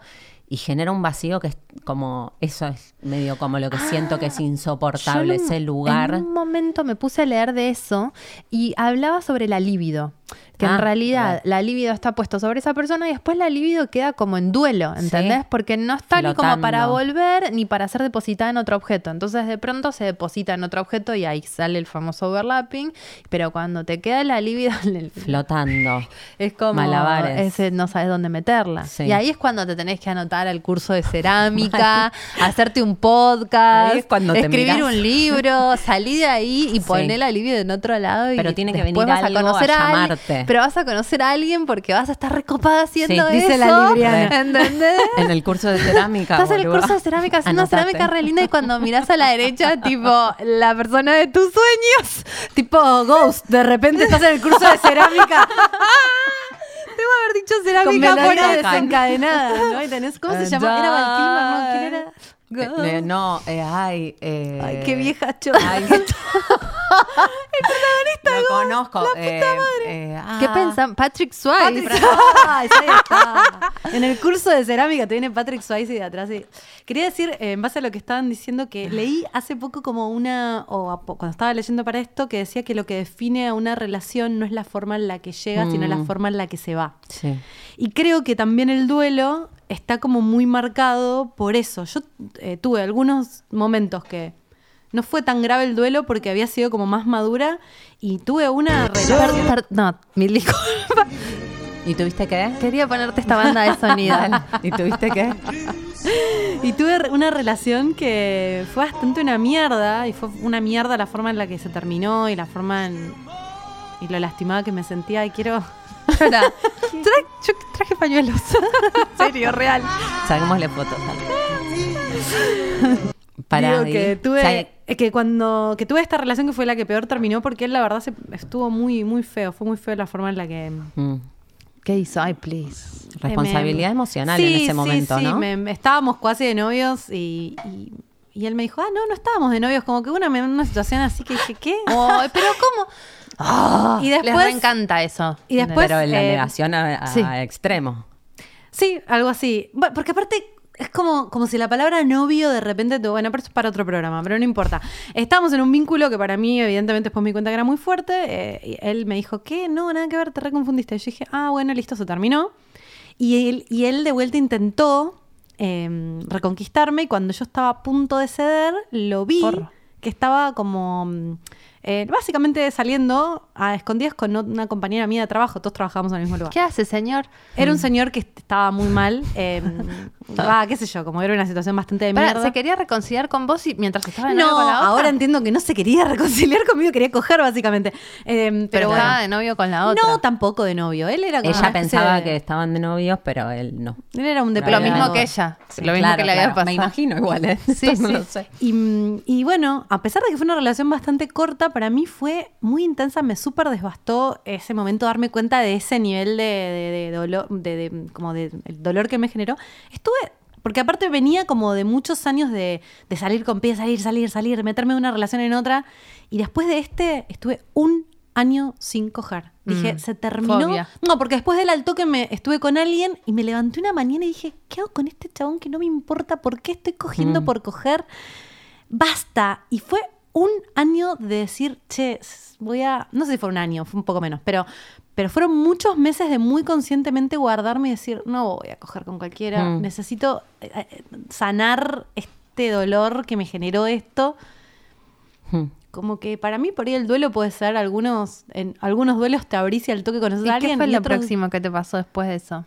y genera un vacío que es como, eso es medio como lo que siento que es insoportable, Yo en un- ese lugar. En un momento me puse a leer de eso y hablaba sobre la libido. Que Que Ah, en realidad re. la libido está puesto sobre esa persona y después la libido queda como en duelo, ¿entendés? Sí. Porque no está ni como para volver ni para ser depositada en otro objeto. Entonces de pronto se deposita en otro objeto y ahí sale el famoso overlapping. Pero cuando te queda la libido, *laughs* Flotando. *laughs* es como Malabares. ese no sabes dónde meterla. Sí. Y ahí es cuando te tenés que anotar al curso de *laughs* cerámica, hacerte un podcast, es cuando escribir un libro, salí de ahí y Sí. poner la libido en otro lado. Y Pero tiene que venir vas algo a alguien- pero vas a conocer a alguien porque vas a estar recopada haciendo Sí, eso. dice la libriana. *laughs* ¿Entendés? En el curso de cerámica. Estás en el curso de cerámica haciendo Anotate. cerámica re linda y cuando mirás a la derecha, tipo, la persona de tus sueños. Tipo Ghost, de repente estás en el curso de cerámica *laughs* Debo haber dicho cerámica eso. desencadenada, ¿no? Y tenés, ¿cómo se llama? Era Val Kilmer, ¿no? ¿Quién era? Eh, eh, no, eh, ay. eh, Ay, qué vieja chota. *laughs* Ay, Lo conozco. eh, eh, ¿Qué ah, pensan? Patrick Swayze. Patrick Swayze, ahí está. En el curso de cerámica te viene Patrick Swayze de atrás. y- Quería decir, eh, en base a lo que estaban diciendo, que leí hace poco como una, o a cuando estaba leyendo para esto, que decía que lo que define a una relación no es la forma en la que llega, sino la Mm. forma en la que se va. Sí. Y creo que también el duelo está como muy marcado por eso. Yo eh, tuve algunos momentos que no fue tan grave el duelo porque había sido como más madura y tuve una relación... No, mil disculpas. ¿Y tuviste qué? Quería ponerte esta banda de sonido. *laughs* ¿Y tuviste qué? Y tuve una relación que fue bastante una mierda y fue una mierda la forma en la que se terminó y la forma en... y lo lastimada que me sentía y quiero... *laughs* Tra- yo traje pañuelos. *laughs* en serio, real. Saquémosle fotos. Para Digo que tuve que cuando que tuve esta relación que fue la que peor terminó porque él la verdad se, estuvo muy muy feo, fue muy feo la forma en la que Mm. ¿Qué hizo? Ay, please. Responsabilidad me- emocional Sí, en ese sí, momento, sí, ¿no? me- estábamos casi de novios y, y, y él me dijo, ah, no, no estábamos de novios, como que una, una situación así que dije, ¿qué? Ay, *laughs* pero ¿cómo? y Les después, encanta eso. y después Pero en la eh, negación a, a sí. extremo. Sí, algo así. Porque aparte es como, como si la palabra novio de repente te. Bueno, pero eso es para otro programa, pero no importa. Estábamos en un vínculo que para mí, evidentemente, después me di cuenta que era muy fuerte. eh, y él me dijo, ¿qué? No, nada que ver, te reconfundiste. Yo dije, ah, bueno, listo, se terminó. Y él, y él de vuelta intentó eh, reconquistarme y cuando yo estaba a punto de ceder, lo vi Porro. que estaba como eh, básicamente saliendo a escondidas con una compañera mía de trabajo, todos trabajábamos en el mismo lugar. ¿Qué hace, señor? Era un señor que est- estaba muy mal, eh, *laughs* ah, qué sé yo, como era una situación bastante de Pará, mierda. ¿Se quería reconciliar con vos y mientras estaba de novio no, con la otra? ahora entiendo que no se quería *laughs* reconciliar conmigo, quería coger básicamente. Eh, pero Pero bueno. estaba de novio con la otra. No, tampoco de novio. Él era como Ella pensaba de- que estaban de novios, pero él no. Él era un Lo Lo mismo que ella. Sí, lo mismo claro, que le había claro. pasado. Me imagino igual, ¿eh? Sí, *laughs* No sí. lo sé. Y, mm, y bueno, a pesar de que fue una relación bastante corta, para mí fue muy intensa, me súper desbastó ese momento darme cuenta de ese nivel de, de- de dolor, de, como de el dolor que me generó. Estuve, porque aparte venía como de muchos años de, de salir con pies, salir, salir, salir, meterme de una relación en otra, y después de este estuve un año sin coger. Dije, Mm, se terminó. fobia. No, porque después del alto que me estuve con alguien y me levanté una mañana y dije, ¿qué hago con este chabón que no me importa? ¿Por qué estoy cogiendo Mm. por coger? Basta. Y fue un año de decir, che, voy a. No sé si fue un año, fue un poco menos, pero, pero fueron muchos meses de muy conscientemente guardarme y decir, no voy a coger con cualquiera. Mm. Necesito eh, eh, sanar este dolor que me generó esto. Hmm. Como que para mí por ahí el duelo puede ser algunos, en algunos duelos te abrís y al toque conoces ¿Y a qué alguien fue y lo otros próximo que te pasó después de eso?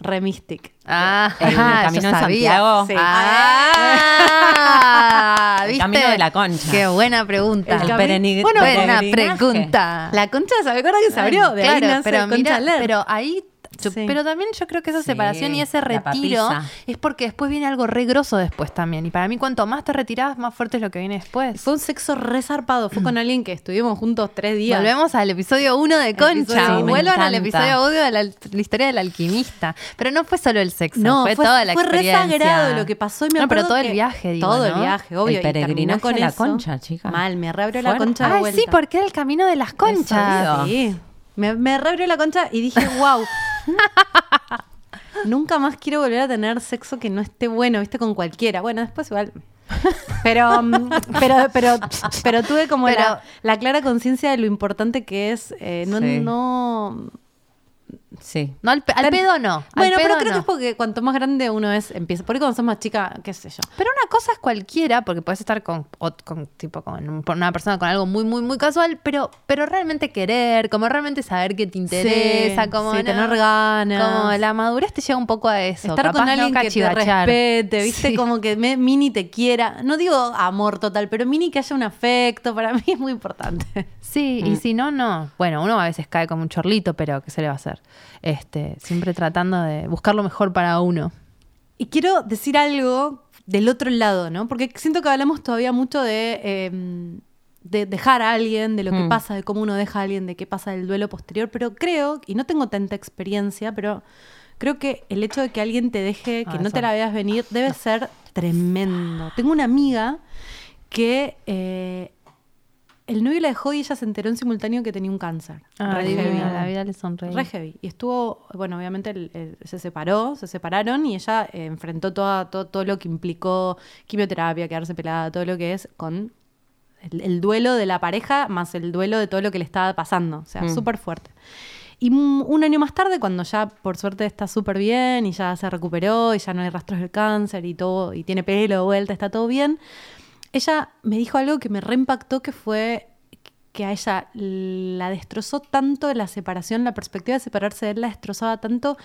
Remystic. Ah, El *laughs* Camino de sabía. Santiago. Sí. Ah, El ¿viste? camino de la concha. Qué buena pregunta. El Bueno, buena pregunta. La concha, ¿se acuerdan que se abrió? De ahí claro, nace pero Concha mira, pero ahí Sí. pero también yo creo que esa Sí, separación y ese retiro es porque después viene algo re grosso después también. Y para mí cuanto más te retirás, más fuerte es lo que viene después. Fue un sexo resarpado. Fue con alguien que estuvimos juntos tres días. Volvemos al episodio 1 de Concha. Uno. Vuelvan al episodio audio de la, la historia del alquimista. Pero no fue solo el sexo, No, fue, fue, toda la fue re experiencia. sagrado lo que pasó y me No, pero todo el viaje, digo, Todo el ¿no? viaje, obvio. El y terminó peregrinaje con a la eso. concha, chica. Mal, me reabrió la concha de Ay, vuelta. sí, porque era el camino de las conchas. Sí. Me, me reabrió la concha y dije, wow. *laughs* *laughs* Nunca más quiero volver a tener sexo que no esté bueno, viste, con cualquiera. Bueno, después igual. *laughs* Pero, mm, pero, pero, pero tuve como Pero- la, la clara conciencia de lo importante que es eh, no, Sí. no, Sí. No, al, pe- al pedo no. al Bueno, pero creo no. que es porque cuanto más grande uno es, empieza. Por ahí cuando sos más chica, qué sé yo. Pero una cosa es cualquiera, porque puedes estar con, o- con, tipo, con un- una persona con algo muy, muy, muy casual, pero, pero realmente querer, como realmente saber que te interesa, Sí, como sí, no, tener ganas. Como la madurez te lleva un poco a eso. Estar capaz con no alguien que te respete, viste, Sí. como que me- Mini te quiera. No digo amor total, pero Mini que haya un afecto, para mí es muy importante. Sí, Mm. y si no, no. Bueno, uno a veces cae como un chorlito, pero ¿qué se le va a hacer? Este, siempre tratando de buscar lo mejor para uno. Y quiero decir algo del otro lado, ¿no? Porque siento que hablamos todavía mucho de, eh, de dejar a alguien, de lo que Mm. pasa, de cómo uno deja a alguien, de qué pasa del duelo posterior, pero creo, y no tengo tanta experiencia, pero creo que el hecho de que alguien te deje, que Ah, no eso te la veas venir, debe ser tremendo. Tengo una amiga que eh, el novio la dejó y ella se enteró en simultáneo que tenía un cáncer. Ah, Re heavy. la vida le sonreí. Re heavy. Y estuvo, bueno, obviamente el- el- se separó, se separaron y ella eh, enfrentó toda, todo, todo lo que implicó quimioterapia, quedarse pelada, todo lo que es con el, el duelo de la pareja más el duelo de todo lo que le estaba pasando. O sea, Mm. súper fuerte. Y un, un año más tarde, cuando ya por suerte está súper bien y ya se recuperó y ya no hay rastros del cáncer y todo, y tiene pelo de vuelta, está todo bien, ella me dijo algo que me reimpactó que fue que a ella la destrozó tanto la separación, la perspectiva de separarse de él la destrozaba tanto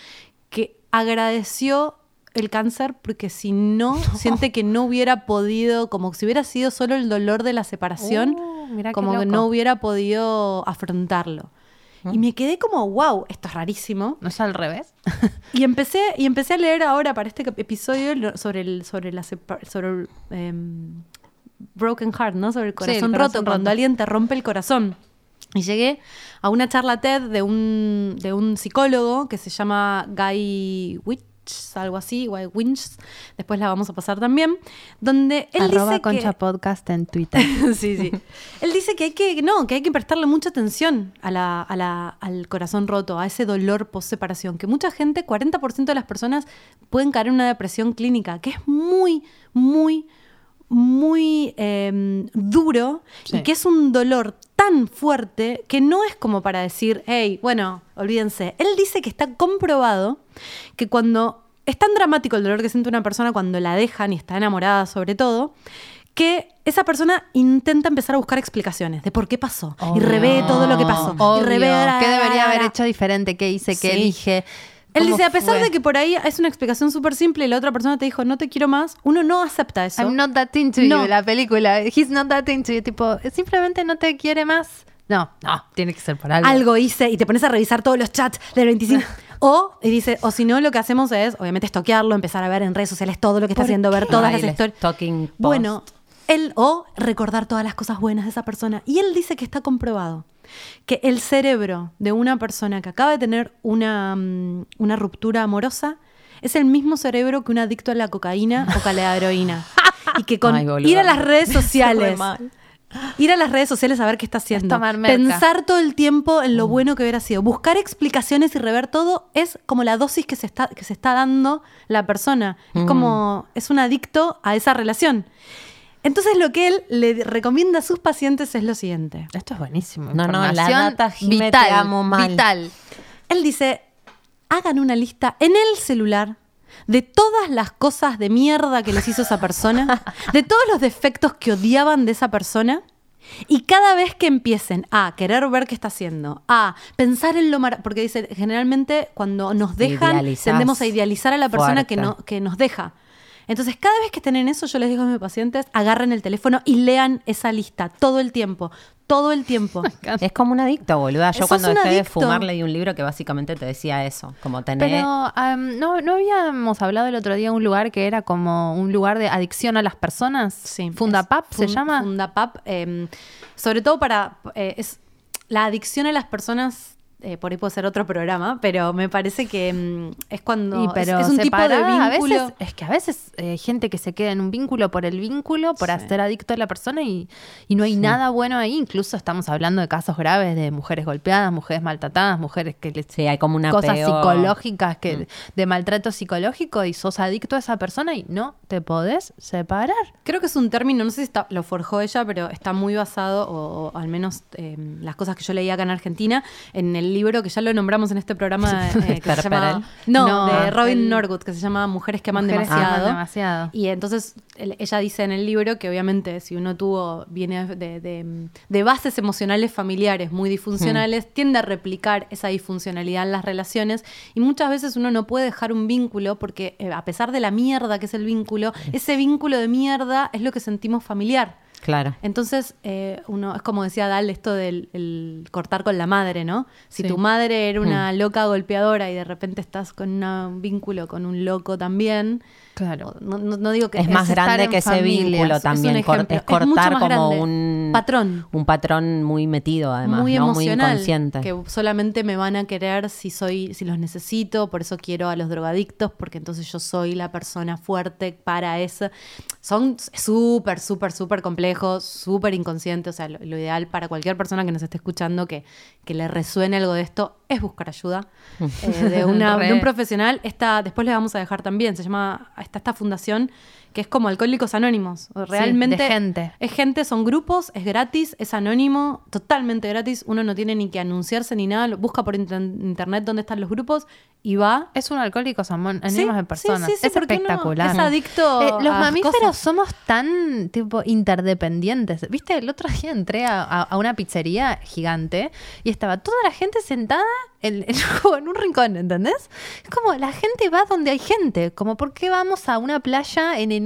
que agradeció el cáncer porque si no, *laughs* siente que no hubiera podido, como si hubiera sido solo el dolor de la separación, Uh, como que no hubiera podido afrontarlo. Y me quedé como, wow, esto es rarísimo. ¿No es al revés? *laughs* Y empecé, y empecé a leer ahora para este episodio sobre el, sobre la sobre em, Broken Heart, ¿no? Sobre el Sí, el corazón, corazón roto, cuando alguien te rompe el corazón. Y llegué a una charla TED de un, de un psicólogo que se llama Guy Witch, algo así, Guy Winch, después la vamos a pasar también, donde él Arroba dice Concha que... Podcast en Twitter. *laughs* sí, sí. Él dice que hay que, no, que hay que prestarle mucha atención a la, a la- al corazón roto, a ese dolor post separación, que mucha gente, 40% de las personas pueden caer en una depresión clínica, que es muy, muy, muy eh, duro Sí. y que es un dolor tan fuerte que no es como para decir, hey, bueno, olvídense. Él dice que está comprobado que cuando es tan dramático el dolor que siente una persona cuando la dejan y está enamorada sobre todo, que esa persona intenta empezar a buscar explicaciones de por qué pasó y revé todo lo que pasó. Obvio. Y revé ¿Qué debería haber hecho diferente? ¿Qué hice? ¿Qué Sí. dije? Él ¿Cómo dice, a pesar fue? de que por ahí es una explicación súper simple y la otra persona te dijo, no te quiero más, uno no acepta eso. I'm not that into No. you, la película. He's not that into you. Tipo, simplemente no te quiere más. No, no, tiene que ser por algo. algo hice y te pones a revisar todos los chats del 25. *laughs* o, y dice, o si no, lo que hacemos es, obviamente, estoquearlo, empezar a ver en redes sociales todo lo que está ¿Por haciendo, ver qué? todas Ay, las historias. Bueno, él, o recordar todas las cosas buenas de esa persona. Y él dice que está comprobado que el cerebro de una persona que acaba de tener una, mm, una ruptura amorosa es el mismo cerebro que un adicto a la cocaína o a la heroína. *laughs* Y que con Ay, ir a las redes *laughs* Re sociales. Ir a las redes sociales a ver qué está haciendo. Pensar todo el tiempo en Mm. lo bueno que hubiera sido. Buscar explicaciones y rever todo es como la dosis que se está, que se está dando la persona. Es Mm. como, es un adicto a esa relación. Entonces lo que él le recomienda a sus pacientes es lo siguiente. Esto es buenísimo. No, no, la Información data, Jime, te vital, amo mal. Vital. Él dice, hagan una lista en el celular de todas las cosas de mierda que les hizo esa persona, de todos los defectos que odiaban de esa persona. Y cada vez que empiecen a querer ver qué está haciendo, a pensar en lo mar porque dice, generalmente cuando nos dejan, Idealizás tendemos a idealizar a la persona que, no, que nos deja. Entonces, cada vez que estén en eso, yo les digo a mis pacientes, agarren el teléfono y lean esa lista todo el tiempo, todo el tiempo. *laughs* Es como un adicto, boluda. Yo cuando dejé de adicto. fumar leí un libro que básicamente te decía eso, como tener... Pero am, ¿no, ¿no habíamos hablado el otro día de un lugar que era como un lugar de adicción a las personas? Sí. Fundapap es se Fun- llama. Fundapap. eh, sobre todo para. eh, es la adicción a las personas. Eh, por ahí puede ser otro programa, pero me parece que mm, es cuando. Y pero es, un tipo de vínculo. A veces, es que a veces eh, hay gente que se queda en un vínculo por el vínculo, por Sí. ser adicto a la persona y, y no hay nada bueno ahí. Incluso estamos hablando de casos graves de mujeres golpeadas, mujeres maltratadas, mujeres que les Sí, hay como una cosas psicológicas que Mm. de maltrato psicológico y sos adicto a esa persona y no te podés separar. Creo que es un término, no sé si está- lo forjó ella, pero está muy basado, o, o al menos eh, las cosas que yo leí acá en Argentina, en el el libro que ya lo nombramos en este programa *laughs* eh, que se llama no, No, de Robin el- Norwood que se llama Mujeres que aman Mujeres que aman demasiado. demasiado. Y entonces el- ella dice en el libro que obviamente si uno tuvo viene de, de- de bases emocionales familiares muy disfuncionales tiende a replicar esa disfuncionalidad en las relaciones y muchas veces uno no puede dejar un vínculo porque eh, a pesar de la mierda que es el vínculo, ese vínculo de mierda es lo que sentimos familiar. Claro. Entonces, eh, uno, es como decía Dal, esto del el cortar con la madre, ¿no? Si Sí. tu madre era una loca golpeadora y de repente estás con una- un vínculo con un loco también, Claro. no, digo que Es más estar grande que ese vínculo es también. es Es cortar como un Patrón. Un patrón muy metido, además, muy ¿no? emocional, muy inconsciente. que solamente me van a querer si soy, si los necesito, por eso quiero a los drogadictos, porque entonces yo soy la persona fuerte para eso. Son súper, súper, súper complejos, súper inconscientes. O sea, lo, lo ideal para cualquier persona que nos esté escuchando que, que le resuene algo de esto es buscar ayuda eh, de, una- de un *laughs* profesional. Esta, después les vamos a dejar también, se llama, está esta fundación que es como Alcohólicos Anónimos. Realmente de gente. es gente, son grupos, es gratis, es anónimo, totalmente gratis. Uno no tiene ni que anunciarse ni nada. Busca por inter- internet dónde están los grupos y va. Es un alcohólico anónimos Sí, de personas. sí, es espectacular. es adicto Eh, los a mamíferos cosas. somos tan tipo interdependientes. Viste, el otro día entré a, a- a una pizzería gigante y estaba toda la gente sentada en *laughs* un rincón, ¿entendés? Es como la gente va donde hay gente. Como por qué vamos a una playa en enero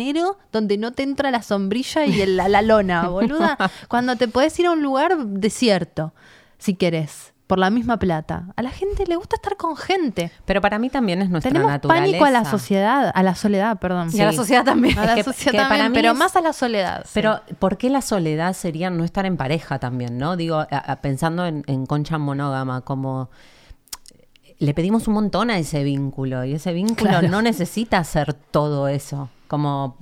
donde no te entra la sombrilla y el- la, la lona, *laughs* boluda. Cuando te podés ir a un lugar desierto, si querés. Por la misma plata. A la gente le gusta estar con gente. Pero para mí también es nuestra Tenemos naturaleza. pánico a la sociedad, a la soledad, perdón. Y a la sociedad también. A la que- sociedad que para también, mí pero es- más a la soledad. sí. Pero, ¿por qué la soledad sería no estar en pareja también, no? Digo, a- a- pensando en, en concha monógama, como le pedimos un montón a ese vínculo y ese vínculo Claro. no necesita hacer todo eso. Como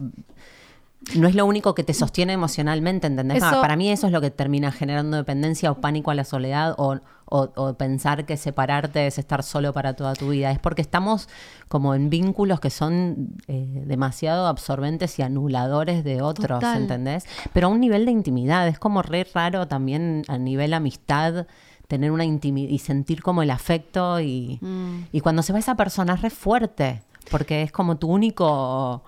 no es lo único que te sostiene emocionalmente, ¿entendés? Eso- Ah, para mí eso es lo que termina generando dependencia o pánico a la soledad o, o- o pensar que separarte es estar solo para toda tu vida. Es porque estamos como en vínculos que son eh, demasiado absorbentes y anuladores de otros, Total. ¿entendés? Pero a un nivel de intimidad, es como re raro también a nivel amistad tener una intimidad y sentir como el afecto y, Mm. y cuando se va esa persona es re fuerte, porque es como tu único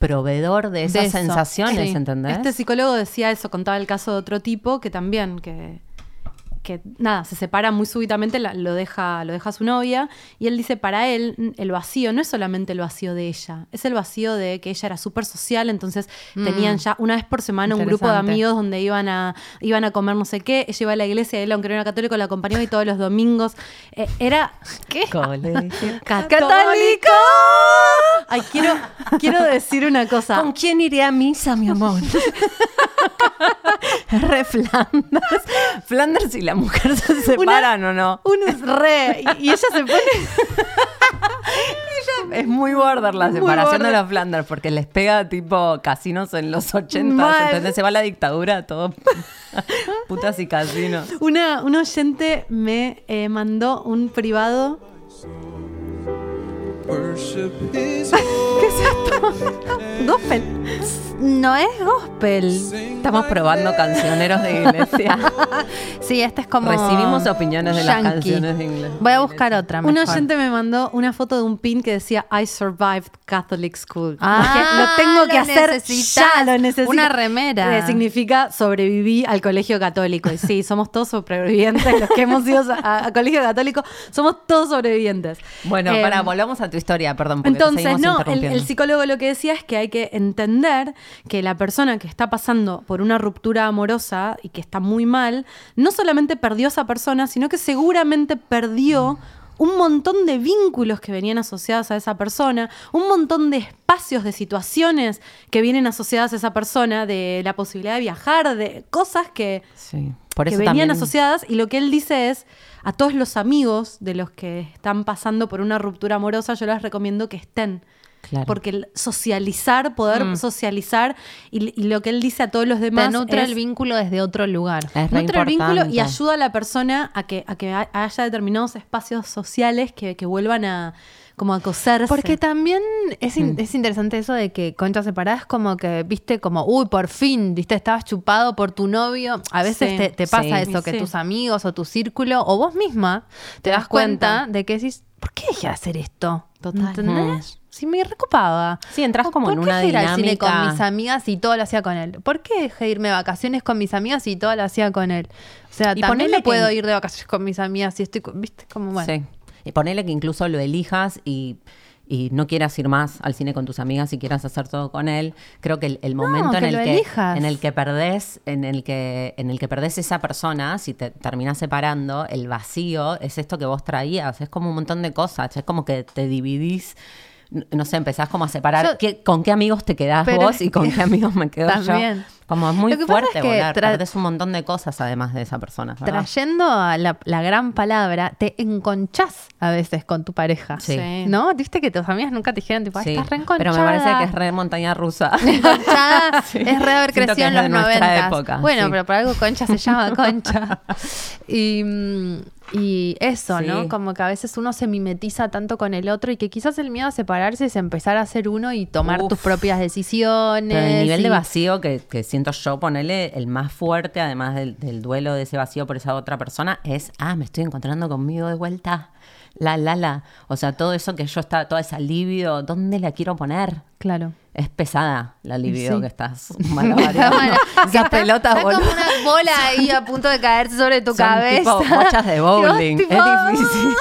proveedor de esas eso, sensaciones, sí. ¿entendés? Este psicólogo decía eso, contaba el caso de otro tipo que también, que, que nada, se separa muy súbitamente, la- lo, deja, lo deja su novia, y él dice, para él mm, el vacío no es solamente el vacío de ella, es el vacío de que ella era súper social, entonces tenían ya una vez por semana un grupo de amigos donde iban a, iban a comer no sé qué, ella iba a la iglesia, él aunque no era católico, la acompañaba y todos los domingos, eh, era... ¿Qué? Colegio. ¡Católico! Ay, quiero, quiero decir una cosa. ¿Con quién iré a misa, mi amor? *laughs* Re Flanders. Flanders y la mujer *laughs* se separan o no. Uno es re. Y, y ella se pone. *laughs* Es muy border la separación de los Flanders porque les pega tipo casinos en los 80, Mal. ¿entendés? Se va la dictadura, todo *laughs* putas y casinos. Una, un oyente me eh, mandó un privado. *laughs* ¿Qué es esto? Gospel. no es gospel. Estamos probando cancioneros de iglesia. *laughs* Sí, este es como. Recibimos opiniones de las canciones de inglés. Voy a buscar otra. Un mejor. oyente me mandó una foto de un pin que decía I survived Catholic school. Ah, lo tengo que lo hacer necesitas. ya, lo necesito. Una remera. Eh, significa sobreviví al colegio católico. Y sí, somos todos sobrevivientes. Los que hemos ido a, a colegio católico, somos todos sobrevivientes. Bueno, Eh, para, volvamos a tu historia, perdón. Entonces, no, el, el psicólogo lo que decía es que hay que entender que la persona que está pasando por una ruptura amorosa y que está muy mal, no solamente perdió a esa persona, sino que seguramente perdió un montón de vínculos que venían asociados a esa persona, un montón de espacios, de situaciones que vienen asociadas a esa persona, de la posibilidad de viajar, de cosas que, Sí, por que venían también- asociadas y lo que él dice es a todos los amigos de los que están pasando por una ruptura amorosa yo les recomiendo que estén Claro. Porque el socializar, poder socializar, y, y lo que él dice a todos los demás. Te nutre es- el vínculo desde otro lugar. Es re nutre el vínculo y ayuda a la persona a que, a que ha- haya determinados espacios sociales que, que vuelvan a como a coserse. Porque también es, Mm. es interesante eso de que conchas separadas como que, viste, como, uy, por fin, viste, estabas chupado por tu novio. A veces Sí, te, te pasa sí. eso, que Sí. tus amigos o tu círculo o vos misma te, das cuenta, de que decís, ¿por qué dejé de hacer esto? Total. ¿Entendés? Si me recopaba. Sí, entras ¿O como ¿Por en qué una dejé ir al cine con mis amigas y todo lo hacía con él? ¿Por qué dejé de irme de vacaciones con mis amigas y todo lo hacía con él? O sea, Y también que- puedo ir de vacaciones con mis amigas y estoy, con- viste, como bueno. Sí. Y ponele que incluso lo elijas y, y no quieras ir más al cine con tus amigas y quieras hacer todo con él. Creo que el, el momento en que el que elijas. en el que perdés, en el que, en el que perdés esa persona, si te terminás separando, el vacío es esto que vos traías. Es como un montón de cosas. Es como que te dividís. No sé, empezás como a separar Yo- qué- con qué amigos te quedás vos y con *laughs* qué amigos me quedo También. yo. Como es muy fuerte es que volar, un montón de cosas además de esa persona. ¿verdad? Trayendo a la, la gran palabra, te enconchás a veces con tu pareja. Sí. Sí. ¿No? Viste que tus amigas nunca te dijeron, tipo, "Ay, Sí, estás re pero me parece que es re montaña rusa. *laughs* Enconchada *laughs* Sí. es re haber crecido es en los de nuestra 90. época, Bueno, sí. pero por algo Concha se llama *laughs* Concha. Y, y eso, Sí. ¿no? Como que a veces uno se mimetiza tanto con el otro y que quizás el miedo a separarse es empezar a ser uno y tomar Uf. tus propias decisiones. Pero el nivel de y- vacío que, que siento yo, ponerle el más fuerte, además del, del duelo de ese vacío por esa otra persona, es, ah, me estoy encontrando conmigo de vuelta. La, la, la. O sea, todo eso que yo estaba, toda esa libido, ¿dónde la quiero poner? Claro. Es pesada la libido Sí. que estás *laughs* malabareando. Esas *laughs* pelotas, Está como una bola ahí a punto de caerse sobre tu Son cabeza. tipo bochas de *laughs* bowling. Tipo, Es difícil.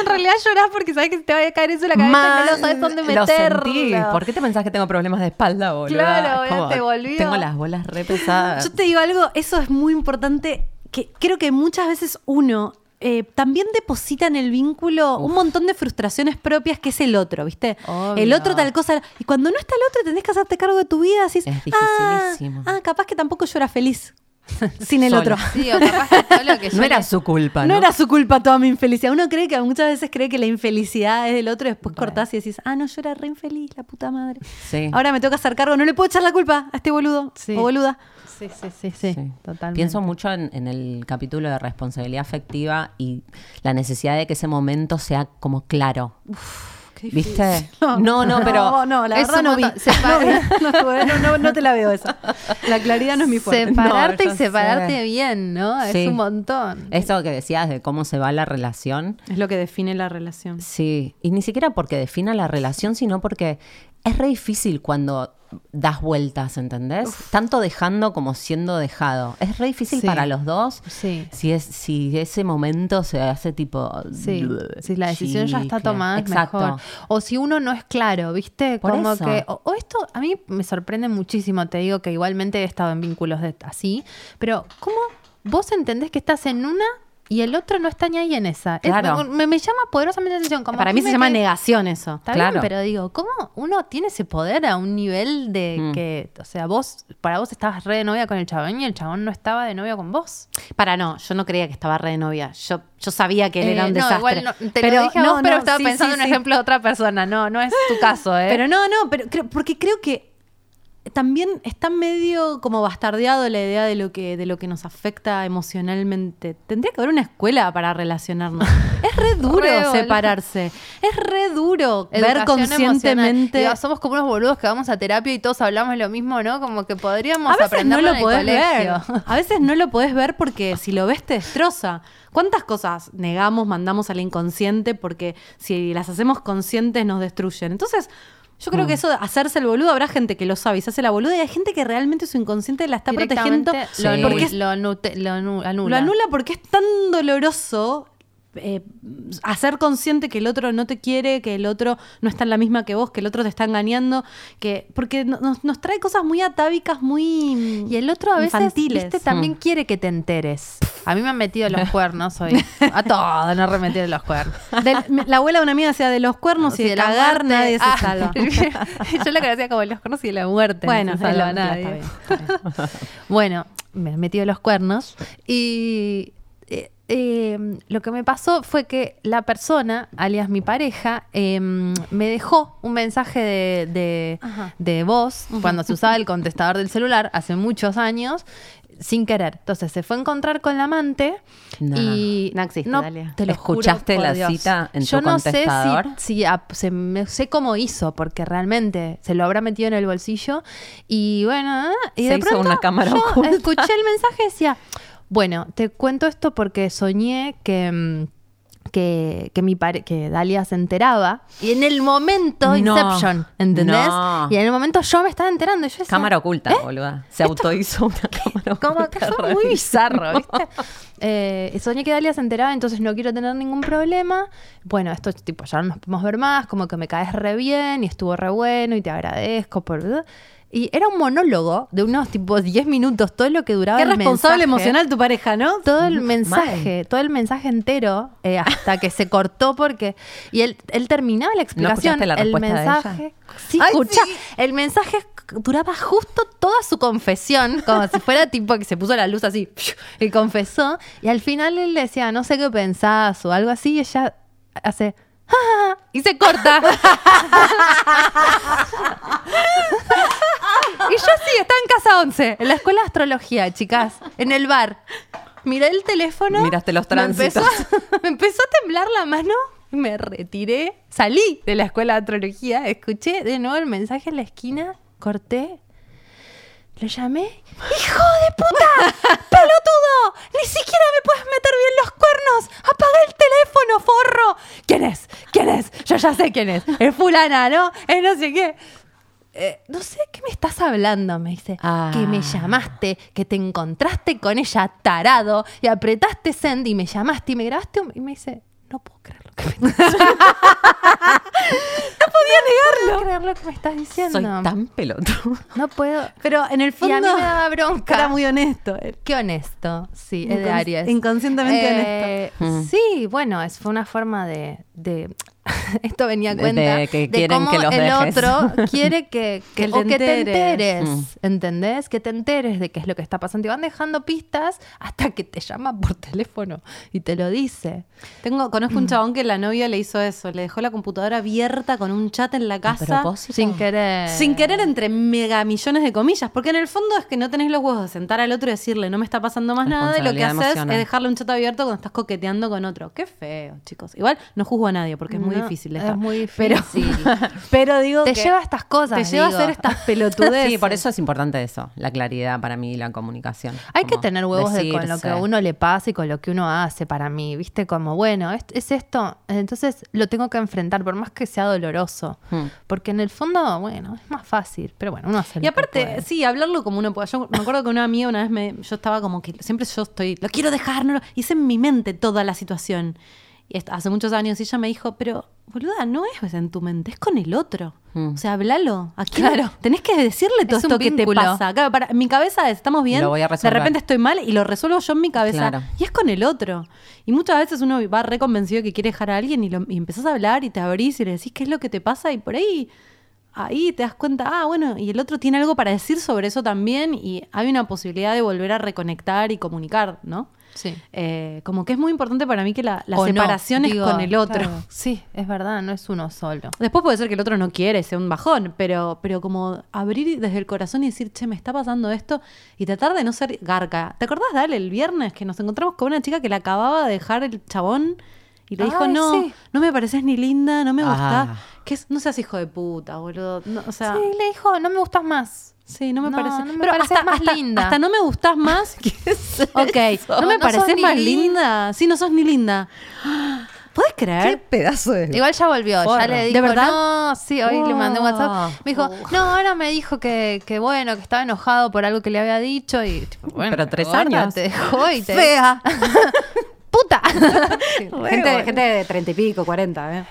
en realidad llorás porque sabes que te va a caer eso en la cabeza y no sabes dónde Lo meterlo. sentí. ¿Por qué te pensás que tengo problemas de espalda, boludo? Claro, te volvió. Tengo las bolas re pesadas. Yo te digo algo, eso es muy importante, que creo que muchas veces uno eh, también deposita en el vínculo un montón de frustraciones propias que es el otro, ¿viste? Obvio. El otro tal cosa. Y cuando no está el otro, tenés que hacerte cargo de tu vida. Decís, Es ah, dificilísimo. ah, capaz que tampoco yo era feliz *laughs* sin el Sola. otro. Sí, o capaz que todo lo que *laughs* No era le- su culpa, No ¿no? era su culpa toda mi infelicidad. Uno cree que muchas veces cree que la infelicidad es del otro y después cortás y decís, ah, no, yo era re infeliz, la puta madre. Sí. Ahora me toca hacer cargo, no le puedo echar la culpa a este boludo Sí. o boluda. Sí, sí, sí, sí, Sí. totalmente. Pienso mucho en, en el capítulo de responsabilidad afectiva y la necesidad de que ese momento sea como claro. ¿Viste? No, no, pero No, no, la verdad no vi. *laughs* No, no, no, no, no te la veo esa. La claridad no es mi fuerte. Separarte No, y separarte sé. bien, ¿no? Sí. Es un montón. esto que decías de cómo se va la relación, Es lo que define la relación. sí, y ni siquiera porque defina la relación, sino porque es re difícil cuando das vueltas, ¿entendés? Tanto dejando como siendo dejado. Es re difícil Sí. para los dos. Sí. Si, es, si ese momento se hace tipo... Sí, si la decisión ya está tomada, es Exacto. mejor. O si uno no es claro, ¿viste? Por Como eso. que. O, o esto a mí me sorprende muchísimo, te digo que igualmente he estado en vínculos de, así, pero ¿cómo vos entendés que estás en una y el otro no está ni ahí en esa? Es- Claro. me, me llama poderosamente la atención. Como Para mí se llama negación eso. Está Claro. bien, pero digo, ¿cómo uno tiene ese poder a un nivel de Mm. que, o sea, vos, para vos estabas re de novia con el chabón y el chabón no estaba de novia con vos? Para no, yo no creía que estaba re de novia. Yo, yo sabía que él Eh, era un no, desastre. igual no, te lo dije a vos, no, pero estaba sí, pensando sí, en un sí. ejemplo de otra persona. No, no es tu caso, ¿eh? Pero no, no, pero creo- porque creo que también está medio como bastardeado la idea de lo que de lo que nos afecta emocionalmente. Tendría que haber una escuela para relacionarnos. *laughs* es re duro separarse. Es re duro ver conscientemente. Digo, somos como unos boludos que vamos a terapia y todos hablamos lo mismo, ¿no? Como que podríamos A veces no lo en el podés colegio. ver. A veces no lo podés ver porque si lo ves te destroza. ¿Cuántas cosas negamos, mandamos al inconsciente porque si las hacemos conscientes nos destruyen? Entonces, yo Mm. creo que eso de hacerse el boludo, habrá gente que lo sabe y se hace la boluda y hay gente que realmente su inconsciente la está protegiendo lo, Sí. porque es- lo, lo anu- anula. lo anula porque es tan doloroso eh, hacer consciente que el otro no te quiere, que el otro no está en la misma que vos, que el otro te está engañando, que porque no- nos, nos trae cosas muy atávicas, muy Y el otro a veces, infantiles. viste, también Mm. quiere que te enteres. A mí me han metido los *laughs* cuernos hoy. A todo, no remetir los cuernos. La abuela de una amiga decía de los cuernos y de, la cagar nadie se Ah, salva. *laughs* Yo lo conocía como los cuernos y de la muerte. Bueno, no se salva está nadie. bien, está bien. Bueno, me han metido los cuernos y eh, eh, lo que me pasó fue que la persona, alias mi pareja, eh, me dejó un mensaje de, de, Ajá. de voz cuando se usaba el contestador del celular hace muchos años. Sin querer. Entonces se fue a encontrar con la amante No. y. No existe, Dalia. te lo ¿Escuchaste juro la Dios. cita en Yo tu no sé contestador? si, si se me- sé cómo hizo, porque realmente se lo habrá metido en el bolsillo. Y bueno, ah, y Se de hizo pronto una cámara yo oculta. escuché el mensaje y decía, bueno, te cuento esto porque soñé que... mm, Que, que mi pare- que Dalia se enteraba y en el momento No, Inception, ¿entendés? no. Y en el momento yo me estaba enterando y yo decía, Cámara oculta, ¿eh? boluda. Se autohizo una *laughs* cámara oculta. Como que fue muy bizarro, ¿viste? *laughs* Eh, soñé que Dalia se enteraba, entonces no quiero tener ningún problema. Bueno, esto tipo, ya no nos podemos ver más, como que me caes re bien y estuvo re bueno y te agradezco por... Y era un monólogo de unos tipo 10 minutos, todo lo que duraba Qué el responsable mensaje. emocional tu pareja, ¿no? Todo el mensaje, todo el mensaje entero, eh, hasta que se cortó porque... Y él, él terminaba la explicación, escuchaste la el mensaje... Sí, Ay, escucha, sí. el mensaje duraba justo toda su confesión, como si fuera tipo que se puso la luz así y confesó. Y al final él le decía, no sé qué pensás o algo así, y ella hace... Y se corta. *laughs* casa 11, en la escuela de astrología, chicas, en el bar. Miré el teléfono. Miraste los me empezó- tránsitos. *laughs* Me empezó, a temblar la mano. Me retiré. Salí de la escuela de astrología. Escuché de nuevo el mensaje en la esquina. Corté. Lo llamé. ¡Hijo de puta! *laughs* ¡Pelotudo! ¡Ni siquiera me puedes meter bien los cuernos! ¡Apaga el teléfono, forro! ¿Quién es? ¿Quién es? Yo ya sé quién es. Es fulana, ¿no? Es no sé qué. Eh, no sé qué me estás hablando, me dice. Ah. Que me llamaste, que te encontraste con ella tarado y apretaste send y me llamaste y me grabaste un- y me dice, no puedo creer lo que me estás *laughs* No podía negarlo. No puedo creer lo que me estás diciendo. Soy tan pelotudo. No puedo. Pero en el Y fondo a mí me daba bronca. era muy honesto. Qué honesto, sí, es de Aries. inconscientemente Eh, Mm. Sí, bueno, es, fue una forma de... de- *laughs* esto venía a cuenta de que quieren cómo que los el dejes. otro *laughs* quiere que, que, Que o te que te enteres. enteres, ¿entendés? Que te enteres de qué es lo que está pasando. Y van dejando pistas hasta que te llama por teléfono y te lo dice. Tengo, conozco un chabón que la novia le hizo eso, le dejó la computadora abierta con un chat en la casa. Sin querer. Sin querer entre mega millones de comillas, porque en el fondo es que no tenés los huevos de sentar al otro y decirle no me está pasando más nada y lo que haces emocional. es dejarle un chat abierto cuando estás coqueteando con otro. Qué feo, chicos. Igual no juzgo a nadie porque es muy No, difícil es dejar. muy Pero, difícil. *laughs* pero digo Te que lleva a estas cosas, Te lleva a digo. hacer estas *laughs* pelotudeces. Sí, por eso es importante eso, la claridad para mí y la comunicación. Hay que tener huevos de con lo que decirse. a uno le pasa y con lo que uno hace para mí, ¿viste? Como, bueno, es, es esto, entonces lo tengo que enfrentar, por más que sea doloroso. Hmm. Porque en el fondo, bueno, es más fácil, pero bueno, uno hace lo Y aparte, sí, hablarlo como uno puede. Yo me acuerdo que una amiga una vez me, yo estaba como que siempre yo estoy, lo quiero dejar, no lo- hice en mi mente toda la situación. Y esto- hace muchos años y ella me dijo, pero boluda, no es en tu mente, es con el otro. Mm. O sea, hablalo. Aquí Claro. tenés que decirle todo Es esto que te pasa. Claro, para, mi cabeza es, estamos bien, Lo voy a de repente estoy mal y lo resuelvo yo en mi cabeza. Claro. Y es con el otro. Y muchas veces uno va reconvencido que quiere dejar a alguien y, lo, y empezás a hablar y te abrís y le decís qué es lo que te pasa y por ahí ahí te das cuenta, ah, bueno, y el otro tiene algo para decir sobre eso también y hay una posibilidad de volver a reconectar y comunicar, ¿no? Sí. Eh, como que es muy importante para mí que la, la no, separación digo, es con el otro. claro. Sí, es verdad, no es uno solo. Después puede ser que el otro no quiere, sea un bajón, pero, pero como abrir desde el corazón y decir, che, me está pasando esto, y tratar de no ser garca. ¿Te acordás, Dale, el viernes que nos encontramos con una chica que le acababa de dejar el chabón y le dijo, no, sí. no me pareces ni linda, no me gusta. Ah. Que es, no seas hijo de puta, boludo. No, o sea, sí, le dijo, no me gustas más. Sí, no me No, parece. no me pero pareces hasta, más hasta- linda. hasta no me gustás más. *laughs* ok, no me No sos pareces ni más linda. linda. Sí, no sos ni linda. ¿Puedes creer? pedazo de... Igual ya volvió, ya le ¿De dijo, verdad? no, sí, hoy le mandé un WhatsApp. Me dijo, Oh. no, ahora me dijo que, que bueno, que estaba enojado por algo que le había dicho y tipo, bueno, Pero tres gorda, años. te dejó y te Fea. *laughs* puta. *laughs* gente, gente de treinta y pico, cuarenta, ¿eh?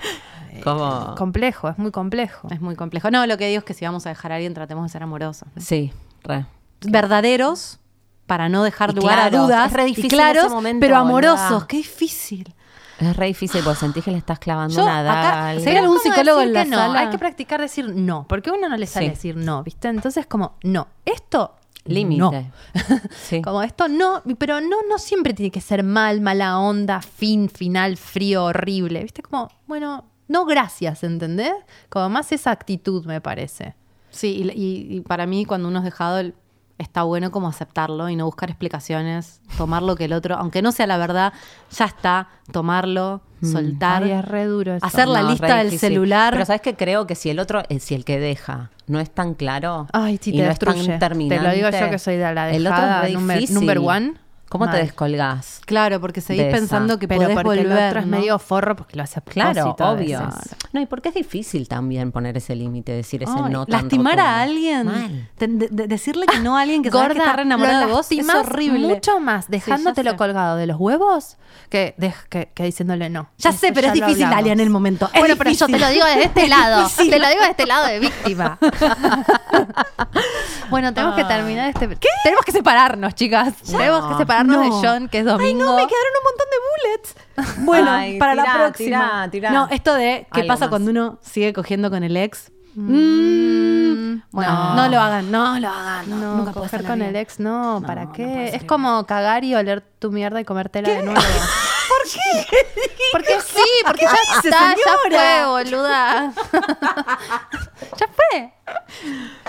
Como... complejo, es muy complejo. Es muy complejo. No, lo que digo es que si vamos a dejar a alguien, tratemos de ser amorosos. Sí, re. Verdaderos, para no dejar Y lugar a dudas. es re y difícil claros, ese momento, pero boluda. amorosos. Qué difícil. Es re difícil porque sentís que le estás clavando Yo daga. acá- algún ¿Cómo psicólogo en la que no? sala? Hay que practicar decir no, porque a uno no le sale Sí. decir no, ¿viste? Entonces como, no, esto Límite. no. *laughs* Sí. Como esto no, pero no, no siempre tiene que ser mal, mala onda, fin, final, frío, horrible. ¿Viste? Como, bueno, no gracias, ¿entendés? Como más esa actitud, me parece. Sí, y, y- y para mí cuando uno es dejado el- está bueno como aceptarlo y no buscar explicaciones, tomar lo que el otro, aunque no sea la verdad, ya está, tomarlo, soltar, Ay, es re duro eso. hacer la No, lista del celular. Pero sabes que creo que si el otro, eh, si el que deja no es tan claro Ay, sí, y te no es destruye. tan terminante, Te lo digo yo que soy de la el otro es dejada number one. ¿Cómo te descolgás? Claro, porque seguís de esa. pensando que pero podés porque volver. el otro es medio forro porque lo hace a Claro, obvio. No, y porque es difícil también poner ese límite, decir ese no tan lastimar rotundo. a alguien, Mal. de- de- de- decirle que no a alguien que sabes que está re enamorado lo de vos es horrible. mucho más Sí, dejándotelo sé. colgado de los huevos que, de- que, que diciéndole no. Ya Eso sé, pero es lo difícil. Dalia, en el momento. Es bueno, pero yo te lo digo desde este *laughs* lado. te lo digo de este lado de víctima. *laughs* bueno, tenemos que terminar este. Tenemos que separarnos, chicas. Tenemos que separarnos No. de John, que es domingo. Ay, no, me quedaron un montón de bullets. *laughs* Bueno, Ay, para la próxima. tirá, tirá. No, esto de qué Algo pasa más. cuando uno sigue cogiendo con el ex. Mm, bueno, no. no. lo hagan, no lo hagan. No, nunca coger con el ex, no, ¿para qué? es como cagar y oler tu mierda y comértela de nuevo. *laughs* ¿Por qué? *laughs* Porque *laughs* sí, porque ya dice, está, ya señora? fue, boluda. *laughs* ya fue.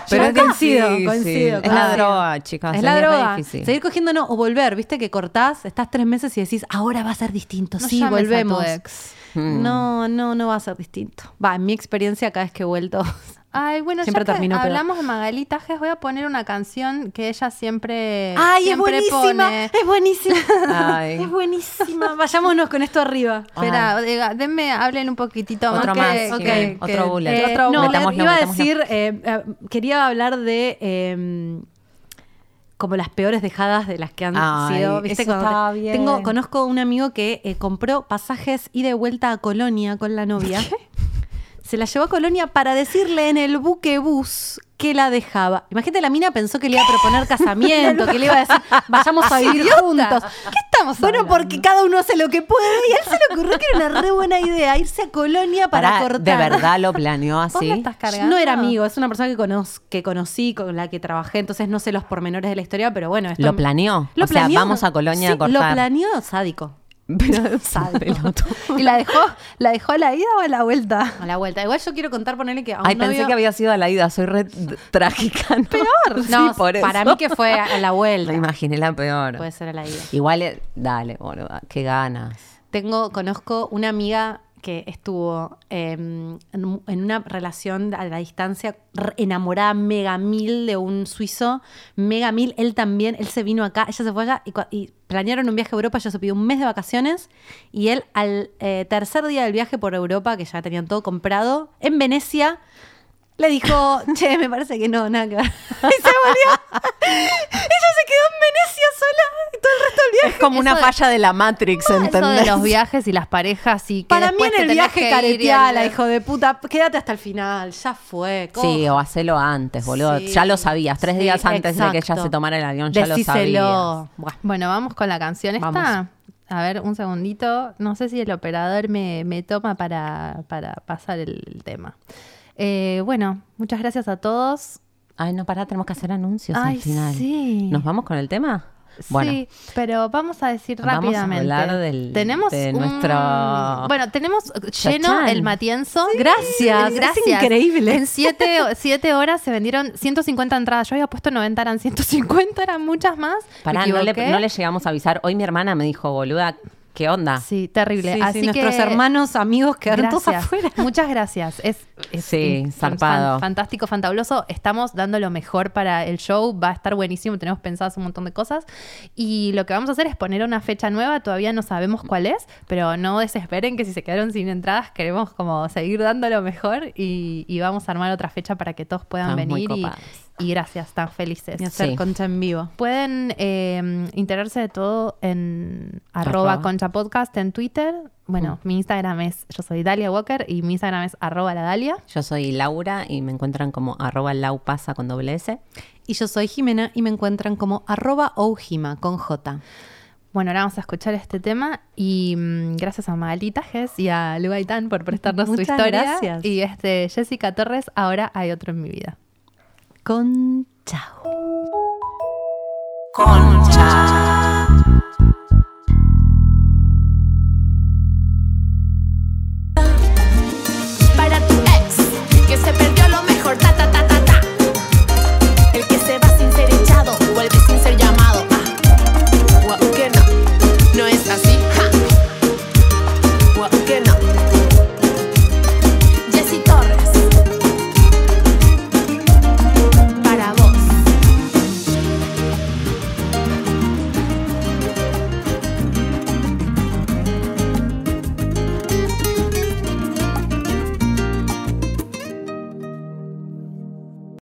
Pero es coincido, coincido. Es la droga, chicas. Es la droga. difícil. Seguir cogiendo no, o volver, viste que cortás, estás tres meses y decís, ahora va a ser distinto. No sí, llames a tu volvemos. ex. Mm. No, no, no va a ser distinto. Va, en mi experiencia, cada vez que he vuelto. Ay, bueno, Siempre ya que termino peor. hablamos de Magali Tajes, voy a poner una canción que ella siempre, ¡Ay, es buenísima! pone. Es buenísima. *laughs* Ay. Es buenísima. Vayámonos con esto arriba. *laughs* Espera, diga, denme, hablen un poquito más. Otro que- más, que- ok, que- otro bullet. Eh, Otro no, bullet. iba a decir, eh, eh, quería hablar de eh, como las peores dejadas de las que han Ay, sido. ¿viste? eso Cuando te- está bien. Tengo, conozco un amigo que eh, compró pasajes y de vuelta a Colonia con la novia. *laughs* Se la llevó a Colonia para decirle en el buque bus que la dejaba. Imagínate, la mina pensó que le iba a proponer casamiento, *laughs* que le iba a decir, vayamos a vivir juntos. ¿Qué estamos Bueno, hablando? porque cada uno hace lo que puede y a él se le ocurrió que era una re buena idea irse a Colonia para cortar. ¿De verdad lo planeó ¿Vos así? estás cargando? No era amigo, es una persona que, conoz- que conocí, con la que trabajé, entonces no sé los pormenores de la historia, pero bueno. Esto ¿Lo planeó? Lo O sea, vamos a Colonia a Sí, cortar. Lo planeó sádico. Pero. *laughs* *laughs* ¿Y la dejó, la dejó a la ida o a la vuelta? A la vuelta. Igual yo quiero contar, ponerle que a un Ay, pensé que había sido a la ida. Soy re trágica. ¿no? Peor. *laughs* Sí, No, por eso. para mí que fue a la vuelta. Me imaginé la peor. Puede ser a la ida. Igual, eh, dale, boluda. Qué ganas. Tengo, conozco una amiga que estuvo eh, en, una relación a la distancia enamorada mega mil de un suizo, mega mil, él también, él se vino acá, ella se fue allá y planearon un viaje a Europa, ella se pidió un mes de vacaciones y él al eh, tercer día del viaje por Europa, que ya tenían todo comprado, en Venecia, le dijo, che, me parece que no, nada que ver. *laughs* Y se volvió. ella se quedó en Venecia sola y todo el resto del viaje. Es como una Eso falla de la Matrix, Eso ¿entendés? de los viajes y las parejas y que Para mí en el viaje careteala, hijo de puta. Quédate hasta el final, ya fue. Sí, o hacelo antes, boludo. Sí, ya lo sabías. Tres sí, días antes de que ella se tomara el avión, ya lo sabías. Bueno, vamos con la canción esta. Vamos. A ver, un segundito. No sé si el operador me, me toma para, para pasar el tema. Eh, bueno, muchas gracias a todos. Ay, no, pará, tenemos que hacer anuncios Ay, al final. sí. ¿Nos vamos con el tema? Bueno, Sí, pero vamos a decir Vamos a rápidamente. hablar del- tenemos de un- nuestro- Bueno, tenemos lleno Chachán. el Matienzo. Gracias, es gracias. increíble. En siete, siete horas se vendieron 150 entradas. Yo había puesto 90, eran 150, eran muchas más. Pará, no le, no le llegamos a avisar. Hoy mi hermana me dijo, boluda, ¿qué onda? Sí, terrible. Sí, sí, Así nuestros que hermanos, amigos quedaron todos Gracias. afuera. *laughs* Muchas gracias. Es, es Sí, zarpado. fan- fantástico, fantabuloso. Estamos dando lo mejor para el show. Va a estar buenísimo. Tenemos pensadas un montón de cosas. Y lo que vamos a hacer es poner una fecha nueva. Todavía no sabemos cuál es, pero no desesperen que si se quedaron sin entradas, queremos como seguir dando lo mejor y, y vamos a armar otra fecha para que todos puedan muy venir. Y. y gracias, tan felices. Y hacer Sí. concha en vivo. Pueden eh, enterarse de todo en arroba Arroba. concha podcast en Twitter. Bueno, mi Instagram es, yo soy Dalia Walker y mi Instagram es arroba la Dalia. Yo soy Laura y me encuentran como arroba laupasa con doble S. Y yo soy Jimena y me encuentran como arroba oujima con J. Bueno, ahora vamos a escuchar este tema y mm, gracias a Magali Tajes y a Lu Gaitán por prestarnos su historia. gracias. Y este Jessica Torres, ahora hay otro en mi vida con chao. Con chao.